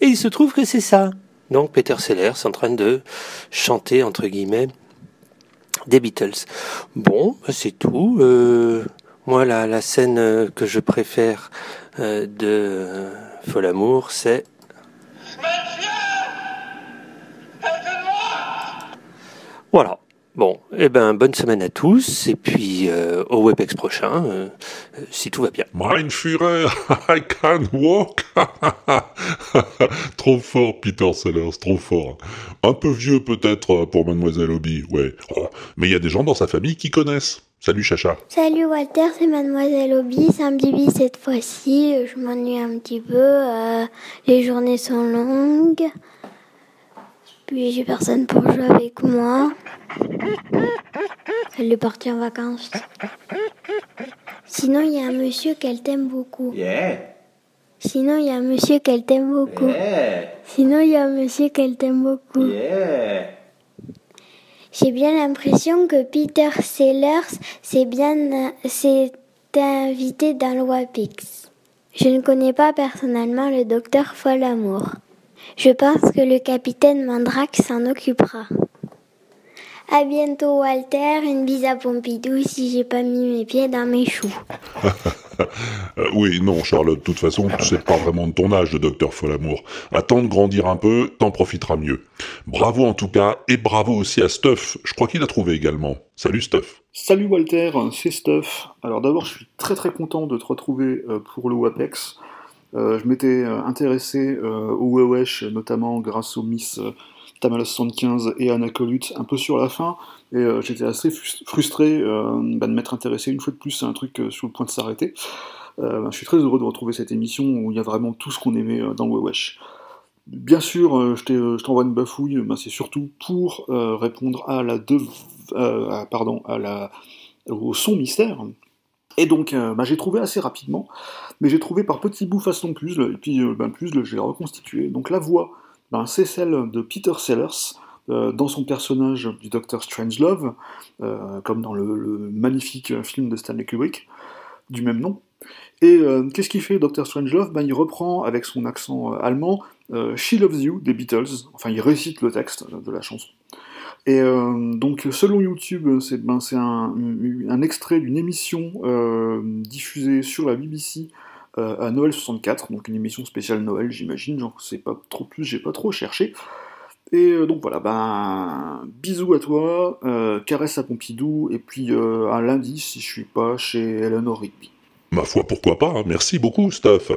Et il se trouve que c'est ça. Donc Peter Sellers en train de chanter entre guillemets des Beatles. Bon, bah, c'est tout. Moi, la, la scène euh, que je préfère euh, de euh, Folamour, c'est Voilà. Bon, eh ben, bonne semaine à tous, et puis euh, au WebEx prochain, euh, euh, si tout va bien. Mein Führer, I can walk. trop fort, Peter Sellers, trop fort. Un peu vieux peut-être pour Mademoiselle Obi, ouais. Oh, mais il y a des gens dans sa famille qui connaissent. Salut Chacha. Salut Walter, c'est Mademoiselle Obi, c'est un bibi cette fois-ci. Je m'ennuie un petit peu. euh, les journées sont longues. Puis j'ai personne pour jouer avec moi. Elle est partie en vacances. Sinon, il y a un monsieur qu'elle t'aime beaucoup. Yeah. Sinon, il y a un monsieur qu'elle t'aime beaucoup. Yeah. Sinon, il y a un monsieur qu'elle t'aime beaucoup. Yeah. J'ai bien l'impression que Peter Sellers s'est bien s'est invité dans le WAPIX. Je ne connais pas personnellement le docteur Folamour. Je pense que le capitaine Mandrake s'en occupera. À bientôt Walter, une bise à Pompidou si j'ai pas mis mes pieds dans mes choux. Euh, oui, non, Charlotte, de toute façon, c'est pas vraiment de ton âge, le docteur Folamour. Attends de grandir un peu, t'en profiteras mieux. Bravo en tout cas, et bravo aussi à Stuff. Je crois qu'il a trouvé également. Salut Stuff. Salut Walter, c'est Stuff. Alors d'abord, je suis très très content de te retrouver euh, pour le WAPEX. Euh, je m'étais euh, intéressé euh, au WEWESH, notamment grâce aux Miss Tamala 75 et Anna Colut, un peu sur la fin, et j'étais assez frus- frustré bah, de m'être intéressé une fois de plus à un truc sur le point de s'arrêter. Je suis très heureux de retrouver cette émission où il y a vraiment tout ce qu'on aimait dans WEWESH. Bien sûr, je t'envoie une bafouille, c'est surtout pour répondre à la pardon, au son mystère. Et donc, bah, j'ai trouvé assez rapidement, mais j'ai trouvé par petits bouts façon puzzle, et puis euh, ben, le puzzle, j'ai reconstitué. Donc la voix, ben, c'est celle de Peter Sellers, euh, dans son personnage du Dr. Strangelove, euh, comme dans le, magnifique film de Stanley Kubrick, du même nom. Et qu'est-ce qu'il fait, Dr. Strangelove? Ben, Il reprend, avec son accent allemand, She Loves You des Beatles, enfin il récite le texte de la chanson. Et euh, donc, selon YouTube, c'est ben, un, extrait d'une émission euh, diffusée sur la BBC euh, à Noël 64, donc une émission spéciale Noël, j'imagine, j'en sais pas trop plus, j'ai pas trop cherché. Et donc voilà, ben, bisous à toi, caresse à Pompidou, et puis à lundi si je suis pas chez Eleanor Rigby. Ma foi, pourquoi pas, hein. merci beaucoup, Stuff.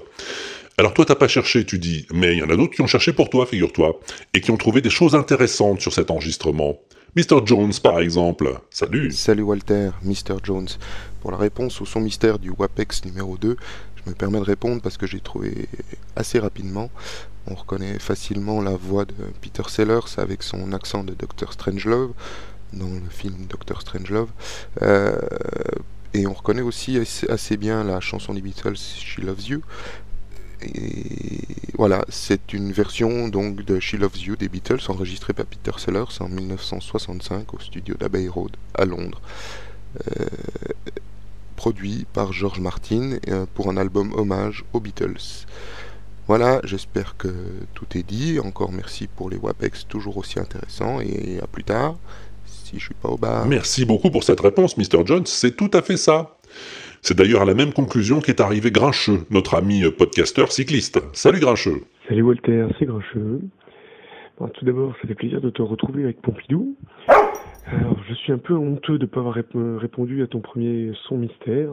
Alors toi, t'as pas cherché, tu dis, mais il y en a d'autres qui ont cherché pour toi, figure-toi, et qui ont trouvé des choses intéressantes sur cet enregistrement. Mr. Jones, par exemple. Salut. Salut Walter, Mr. Jones. Pour la réponse au son mystère du WAPEX numéro 2, je me permets de répondre parce que j'ai trouvé assez rapidement. On reconnaît facilement la voix de Peter Sellers avec son accent de Dr. Strangelove dans le film Dr. Strangelove. Euh, Et on reconnaît aussi assez, assez bien la chanson des Beatles, She Loves You. Et voilà, c'est une version donc de She Loves You des Beatles enregistrée par Peter Sellers en 1965 au studio d'Abbey Road à Londres. Euh, produit par George Martin euh, pour un album hommage aux Beatles. Voilà, j'espère que tout est dit. Encore merci pour les WAPEX toujours aussi intéressants et à plus tard si je suis pas au bar. Merci beaucoup pour cette réponse, Mr. Jones. C'est tout à fait ça. C'est d'ailleurs à la même conclusion qu'est arrivé Grincheux, notre ami podcasteur cycliste. Salut Grincheux. Salut Walter, c'est Grincheux. Tout d'abord, ça fait plaisir de te retrouver avec Pompidou. Alors, je suis un peu honteux de ne pas avoir rép- répondu à ton premier son mystère,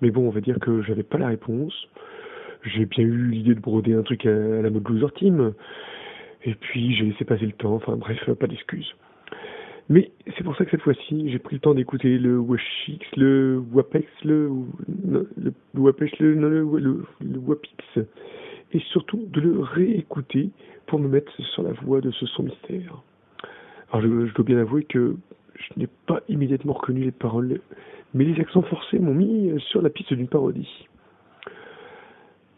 mais bon, on va dire que j'avais pas la réponse. J'ai bien eu l'idée de broder un truc à, à la mode loser team, et puis j'ai laissé passer le temps, enfin bref, pas d'excuses. Mais c'est pour ça que cette fois-ci, j'ai pris le temps d'écouter le Washix, le Wapex, le, le, Wapex, le Wapix, et surtout de le réécouter pour me mettre sur la voie de ce son mystère. Alors je, je dois bien avouer que je n'ai pas immédiatement reconnu les paroles, mais les accents forcés m'ont mis sur la piste d'une parodie.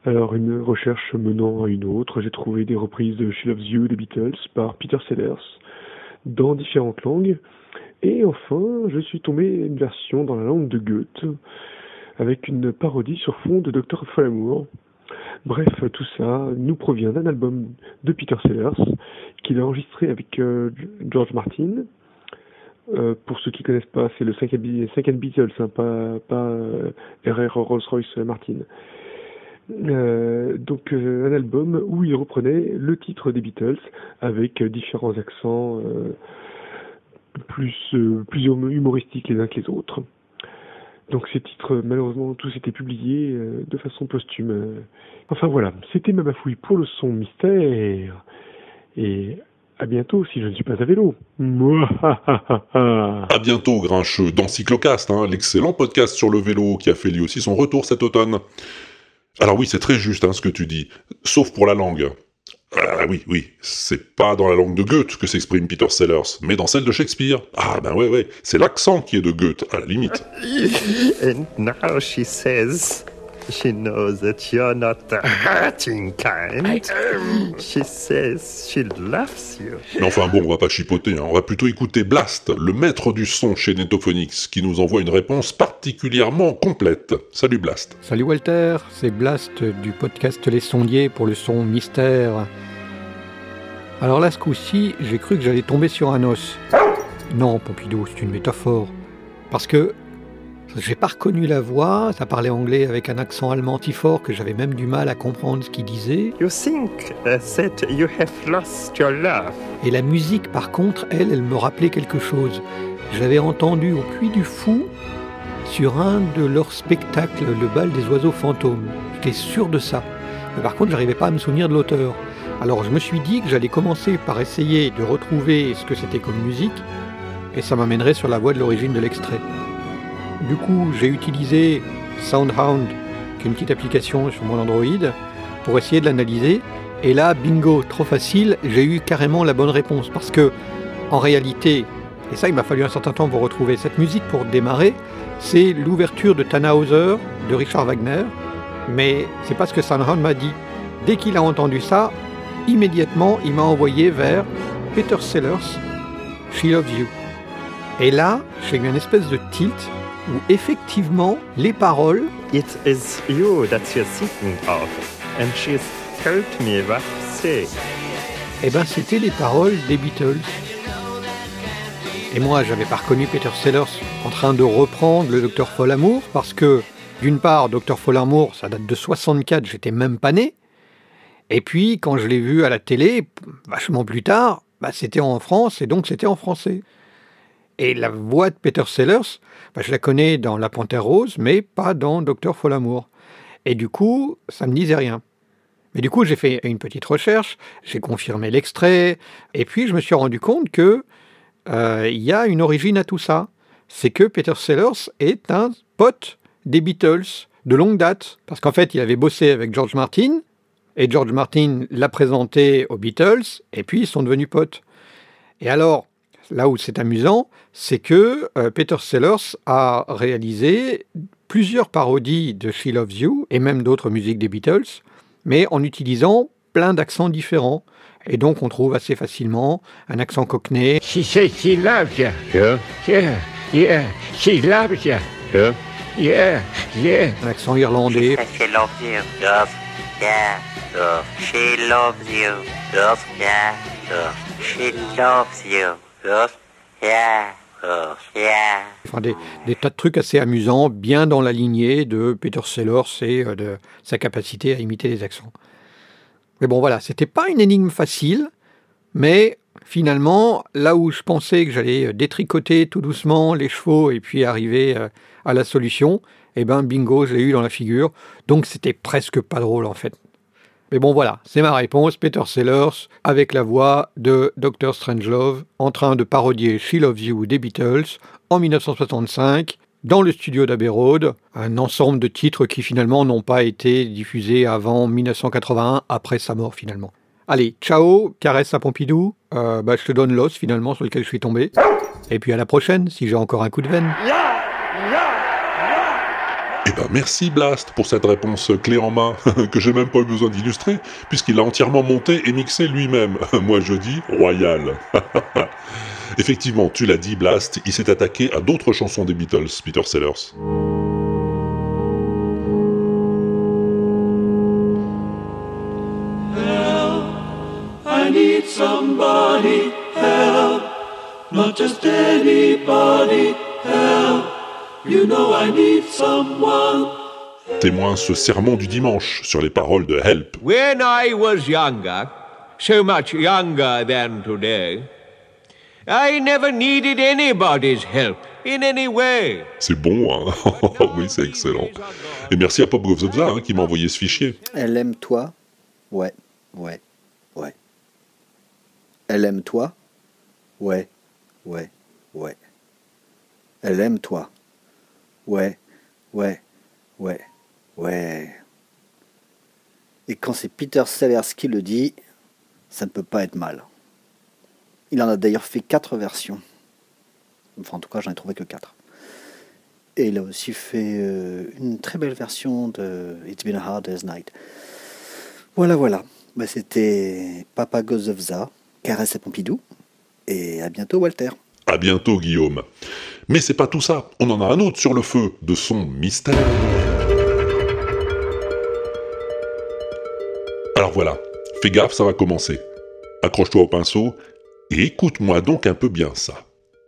Alors, une recherche menant à une autre, j'ai trouvé des reprises de She Loves You des Beatles par Peter Sellers dans différentes langues. Et enfin, je suis tombé une version dans la langue de Goethe avec une parodie sur fond de Dr. Folamour. Bref, tout ça nous provient d'un album de Peter Sellers qu'il a enregistré avec euh, George Martin. Euh, pour ceux qui connaissent pas, c'est le 5 Beatles, hein, pas, pas euh, RR Rolls-Royce Martin. Euh, donc euh, un album où il reprenait le titre des Beatles avec euh, différents accents plus, hum- humoristiques les uns que les autres. Donc ces titres, malheureusement, tous étaient publiés de façon posthume. Enfin voilà, c'était ma bafouille pour le son mystère. Et à bientôt si je ne suis pas à vélo. À bientôt, Grincheux, dans hein, l'excellent podcast sur le vélo qui a fait lui aussi son retour cet automne. Alors oui, c'est très juste hein, ce que tu dis, sauf pour la langue. Ah oui, oui, c'est pas dans la langue de Goethe que s'exprime Peter Sellers, mais dans celle de Shakespeare. Ah ben ouais, ouais, c'est l'accent qui est de Goethe, à la limite. And now she says she knows that you're not the hurting kind. She says she loves you. Mais enfin bon, on va pas chipoter, hein, on va plutôt écouter Blast, le maître du son chez Netophonix, qui nous envoie une réponse particulièrement complète. Salut Blast. Salut Walter, c'est Blast du podcast Les Sondiers pour le son mystère. Alors là, ce coup-ci, j'ai cru que j'allais tomber sur un os. Non, Pompidou, c'est une métaphore. Parce que j'ai pas reconnu la voix, ça parlait anglais avec un accent allemand si fort que j'avais même du mal à comprendre ce qu'il disait. You think uh, that you have lost your love. Et la musique, par contre, elle, elle me rappelait quelque chose. J'avais entendu au Puy du Fou sur un de leurs spectacles, le bal des oiseaux fantômes. J'étais sûr de ça. Mais par contre, j'arrivais pas à me souvenir de l'auteur. Alors je me suis dit que j'allais commencer par essayer de retrouver ce que c'était comme musique, et ça m'amènerait sur la voie de l'origine de l'extrait. Du coup, j'ai utilisé Soundhound, qui est une petite application sur mon Android, pour essayer de l'analyser. Et là, bingo, trop facile, j'ai eu carrément la bonne réponse. Parce que, en réalité, et ça, il m'a fallu un certain temps pour retrouver cette musique pour démarrer, c'est l'ouverture de Tannhauser de Richard Wagner. Mais c'est pas ce que Soundhound m'a dit. Dès qu'il a entendu ça, immédiatement, il m'a envoyé vers Peter Sellers, She Loves You. Et là, j'ai eu une espèce de tilt où effectivement, les paroles. It is you that you're thinking of. And she's told me what to say. Eh ben, c'était les paroles des Beatles. Et moi, j'avais pas reconnu Peter Sellers en train de reprendre le Docteur Folamour parce que, d'une part, Docteur Folamour, ça date de 64, j'étais même pas né. Et puis, quand je l'ai vu à la télé, vachement plus tard, bah, c'était en France et donc c'était en français. Et la voix de Peter Sellers, bah, je la connais dans La Panthère Rose, mais pas dans Docteur Folamour. Et du coup, ça me disait rien. Mais du coup, j'ai fait une petite recherche, j'ai confirmé l'extrait, et puis je me suis rendu compte que euh, il y a une origine à tout ça. C'est que Peter Sellers est un pote des Beatles de longue date, parce qu'en fait, il avait bossé avec George Martin, et George Martin l'a présenté aux Beatles, et puis ils sont devenus potes. Et alors, là où c'est amusant, c'est que euh, Peter Sellers a réalisé plusieurs parodies de She Loves You et même d'autres musiques des Beatles, mais en utilisant plein d'accents différents. Et donc on trouve assez facilement un accent cockney. She she loves you. Yeah. Yeah. Yeah. She loves you. Yeah. Yeah. Yeah. Un accent irlandais. She loves you. Yeah. She loves you. Yeah. She loves you. Enfin, des, des tas de trucs assez amusants, bien dans la lignée de Peter Sellers et euh, de sa capacité à imiter les accents. Mais bon, voilà, c'était pas une énigme facile, mais finalement, là où je pensais que j'allais détricoter tout doucement les chevaux et puis arriver euh, à la solution, eh ben bingo, je l'ai eu dans la figure. Donc c'était presque pas drôle en fait. Mais bon voilà, c'est ma réponse, Peter Sellers, avec la voix de Dr. Strangelove, en train de parodier She Loves You des Beatles en 1965, dans le studio d'Abbey Road, un ensemble de titres qui finalement n'ont pas été diffusés avant 1981, après sa mort finalement. Allez, ciao, caresse à Pompidou, euh, bah, je te donne l'os finalement sur lequel je suis tombé. Et puis à la prochaine, si j'ai encore un coup de veine. Eh ben merci Blast pour cette réponse clé en main, que j'ai même pas eu besoin d'illustrer, puisqu'il a entièrement monté et mixé lui-même. Moi je dis royal. Effectivement, tu l'as dit Blast, il s'est attaqué à d'autres chansons des Beatles, Peter Sellers. You know I need someone. Témoin ce sermon du dimanche sur les paroles de Help. When I was younger, so much younger than today, I never needed anybody's help in any way. C'est bon, hein? Oui, c'est excellent. Et merci à Pop Govzobza hein, qui m'a envoyé ce fichier. Elle aime toi? Ouais, ouais, ouais. Elle aime toi? Ouais, ouais, ouais. Elle aime toi Ouais, ouais, ouais, ouais. Et quand c'est Peter Sellers qui le dit, ça ne peut pas être mal. Il en a d'ailleurs fait quatre versions. Enfin, en tout cas, j'en ai trouvé que quatre. Et il a aussi fait euh, une très belle version de It's Been a Hard Day's Night. Voilà, voilà. Bah, C'était Papa Gozovza, Caresse à Pompidou. Et à bientôt, Walter. À bientôt, Guillaume. Mais c'est pas tout ça, on en a un autre sur le feu de son mystère. Alors voilà, fais gaffe, ça va commencer. Accroche-toi au pinceau et écoute-moi donc un peu bien ça.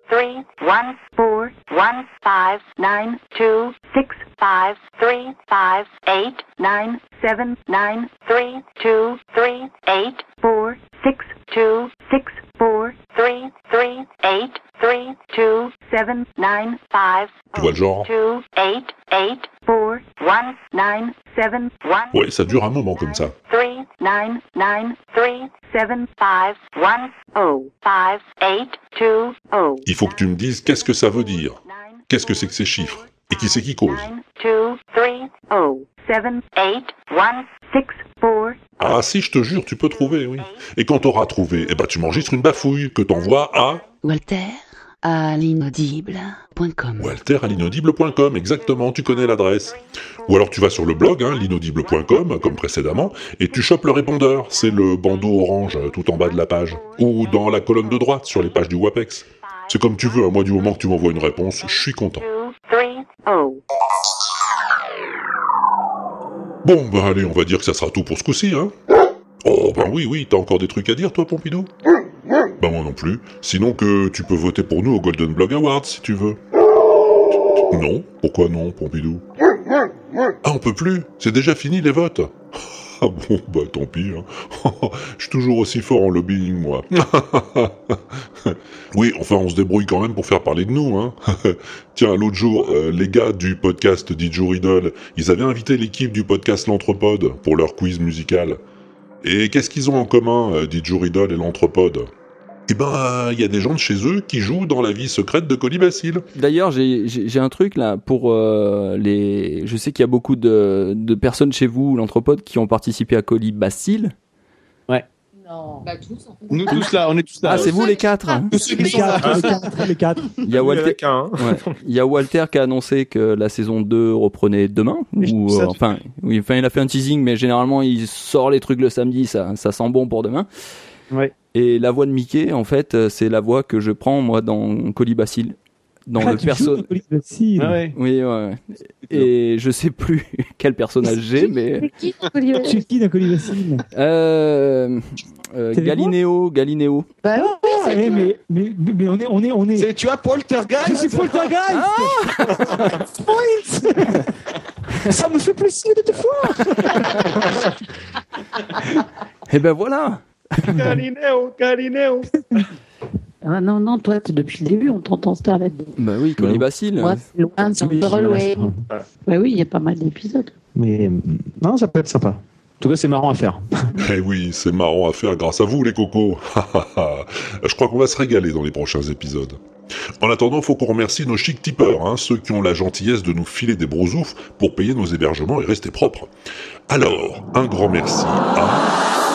3, 1, 4, 1, 5, 9, 2, 6, 5, 3, 5, 8, 9, 7, 9, 3, 2, 3, 8, 4, 6, 2, 6, 4, 3, 3, 8, 3, 2, 7, 9, 5, Tu vois le genre 2, 8, 8, 4, 1, 9, 7, 1, Ouais, ça dure un moment comme ça. 3, 9, 9, 3, 7, 5, 1, 0, 5, 8, 2, 0. Il faut que tu me dises qu'est-ce que ça veut dire. Qu'est-ce que c'est que ces chiffres? Et qui c'est qui cause? 2, 3, 0, 7, 8, 1, 6, 4, Ah si, je te jure, tu peux trouver, oui. Et quand t'auras trouvé, eh ben tu m'enregistres une bafouille que t'envoies à Walter à l'inaudible.com. Walter à l'inaudible.com, exactement, tu connais l'adresse. Ou alors tu vas sur le blog, hein, l'inaudible.com, comme précédemment, et tu chopes le répondeur, c'est le bandeau orange euh, tout en bas de la page. Ou dans la colonne de droite, sur les pages du WAPEX. C'est comme tu veux, à moi du moment que tu m'envoies une réponse, je suis content. 3, 0. Bon, bah allez, on va dire que ça sera tout pour ce coup-ci, hein Oh, ben oui, oui, t'as encore des trucs à dire, toi, Pompidou? Bah moi non plus. Sinon que tu peux voter pour nous au Golden Blog Awards, si tu veux. Non Pourquoi non, Pompidou? Ah, on peut plus C'est déjà fini, les votes Ah bon, bah tant pis. Hein. Je suis toujours aussi fort en lobbying, moi. oui, enfin, on se débrouille quand même pour faire parler de nous. Hein. Tiens, l'autre jour, euh, les gars du podcast Didgeridoo, ils avaient invité l'équipe du podcast L'Anthropode pour leur quiz musical. Et qu'est-ce qu'ils ont en commun, euh, Didgeridoo et l'Anthropode Eh ben, il y a des gens de chez eux qui jouent dans la vie secrète de Colibacille. D'ailleurs, j'ai- j'ai j'ai un truc là pour euh, les. Je sais qu'il y a beaucoup de, de personnes chez vous, l'anthropode, qui ont participé à Colibacille. Ouais. Bah, tous, en fait. Nous tous là, on est tous là. Ah, c'est vous les quatre Tous ceux qui Les sont là. quatre, les quatre, les quatre. Il y a Walter, avait qu'un, hein. Ouais. Il y a Walter qui a annoncé que la saison 2 reprenait demain. Ou, ça, euh, enfin, oui, enfin, il a fait un teasing, mais généralement, il sort les trucs le samedi, ça, ça sent bon pour demain. Ouais. Et la voix de Mickey, en fait, euh, c'est la voix que je prends, moi, dans Colibacille. Dans Ah, le tu joues perso. dans Colibacille. Ah ouais. Oui, ouais. Et je sais plus quel personnage j'ai, mais. Tu es qui dans Colibacille? Euh, euh, Galinéo, Galinéo. Bah oui, Ah, eh, mais, mais, mais on est, on est, on est. Tu as Poltergeist Je suis Poltergeist Oui Ça me fait plaisir de te voir Et ben voilà. Galinéo, Galinéo. Ah non, non, toi, depuis le début, on t'entend Starlet. Bah oui, Colibacille. Moi, c'est loin, c'est Oui, loin. Bah oui, il y a pas mal d'épisodes. Mais non, ça peut être sympa. En tout cas, c'est marrant à faire. Eh oui, c'est marrant à faire grâce à vous, les cocos. Je crois qu'on va se régaler dans les prochains épisodes. En attendant, faut qu'on remercie nos chic tipeurs, hein, ceux qui ont la gentillesse de nous filer des brosoufs pour payer nos hébergements et rester propres. Alors, un grand merci à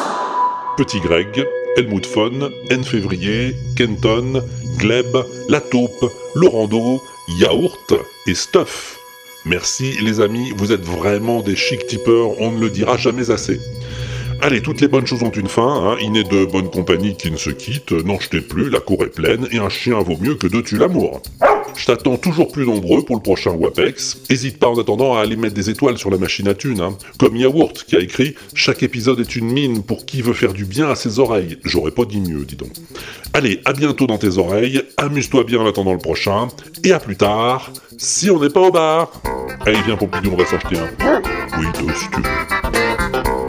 Petit Greg, Helmut Fon, N Février, Kenton, Gleb, La Taupe, Laurando, Yaourt et Stuff. Merci les amis, vous êtes vraiment des chic tipeurs, on ne le dira jamais assez. Allez, toutes les bonnes choses ont une fin, hein. il n'est de bonne compagnie qui ne se quitte, n'en jetez plus, la cour est pleine, et un chien vaut mieux que deux tue l'amour. Je t'attends toujours plus nombreux pour le prochain WAPEX. Hésite pas en attendant à aller mettre des étoiles sur la machine à thunes, hein. Comme Yaourt qui a écrit « Chaque épisode est une mine pour qui veut faire du bien à ses oreilles ». J'aurais pas dit mieux, dis donc. Allez, à bientôt dans tes oreilles, amuse-toi bien en attendant le prochain, et à plus tard, si on n'est pas au bar. Allez, viens Pompidou, on va s'acheter un. Oui, toi, si tu.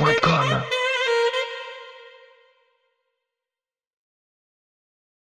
Radio.com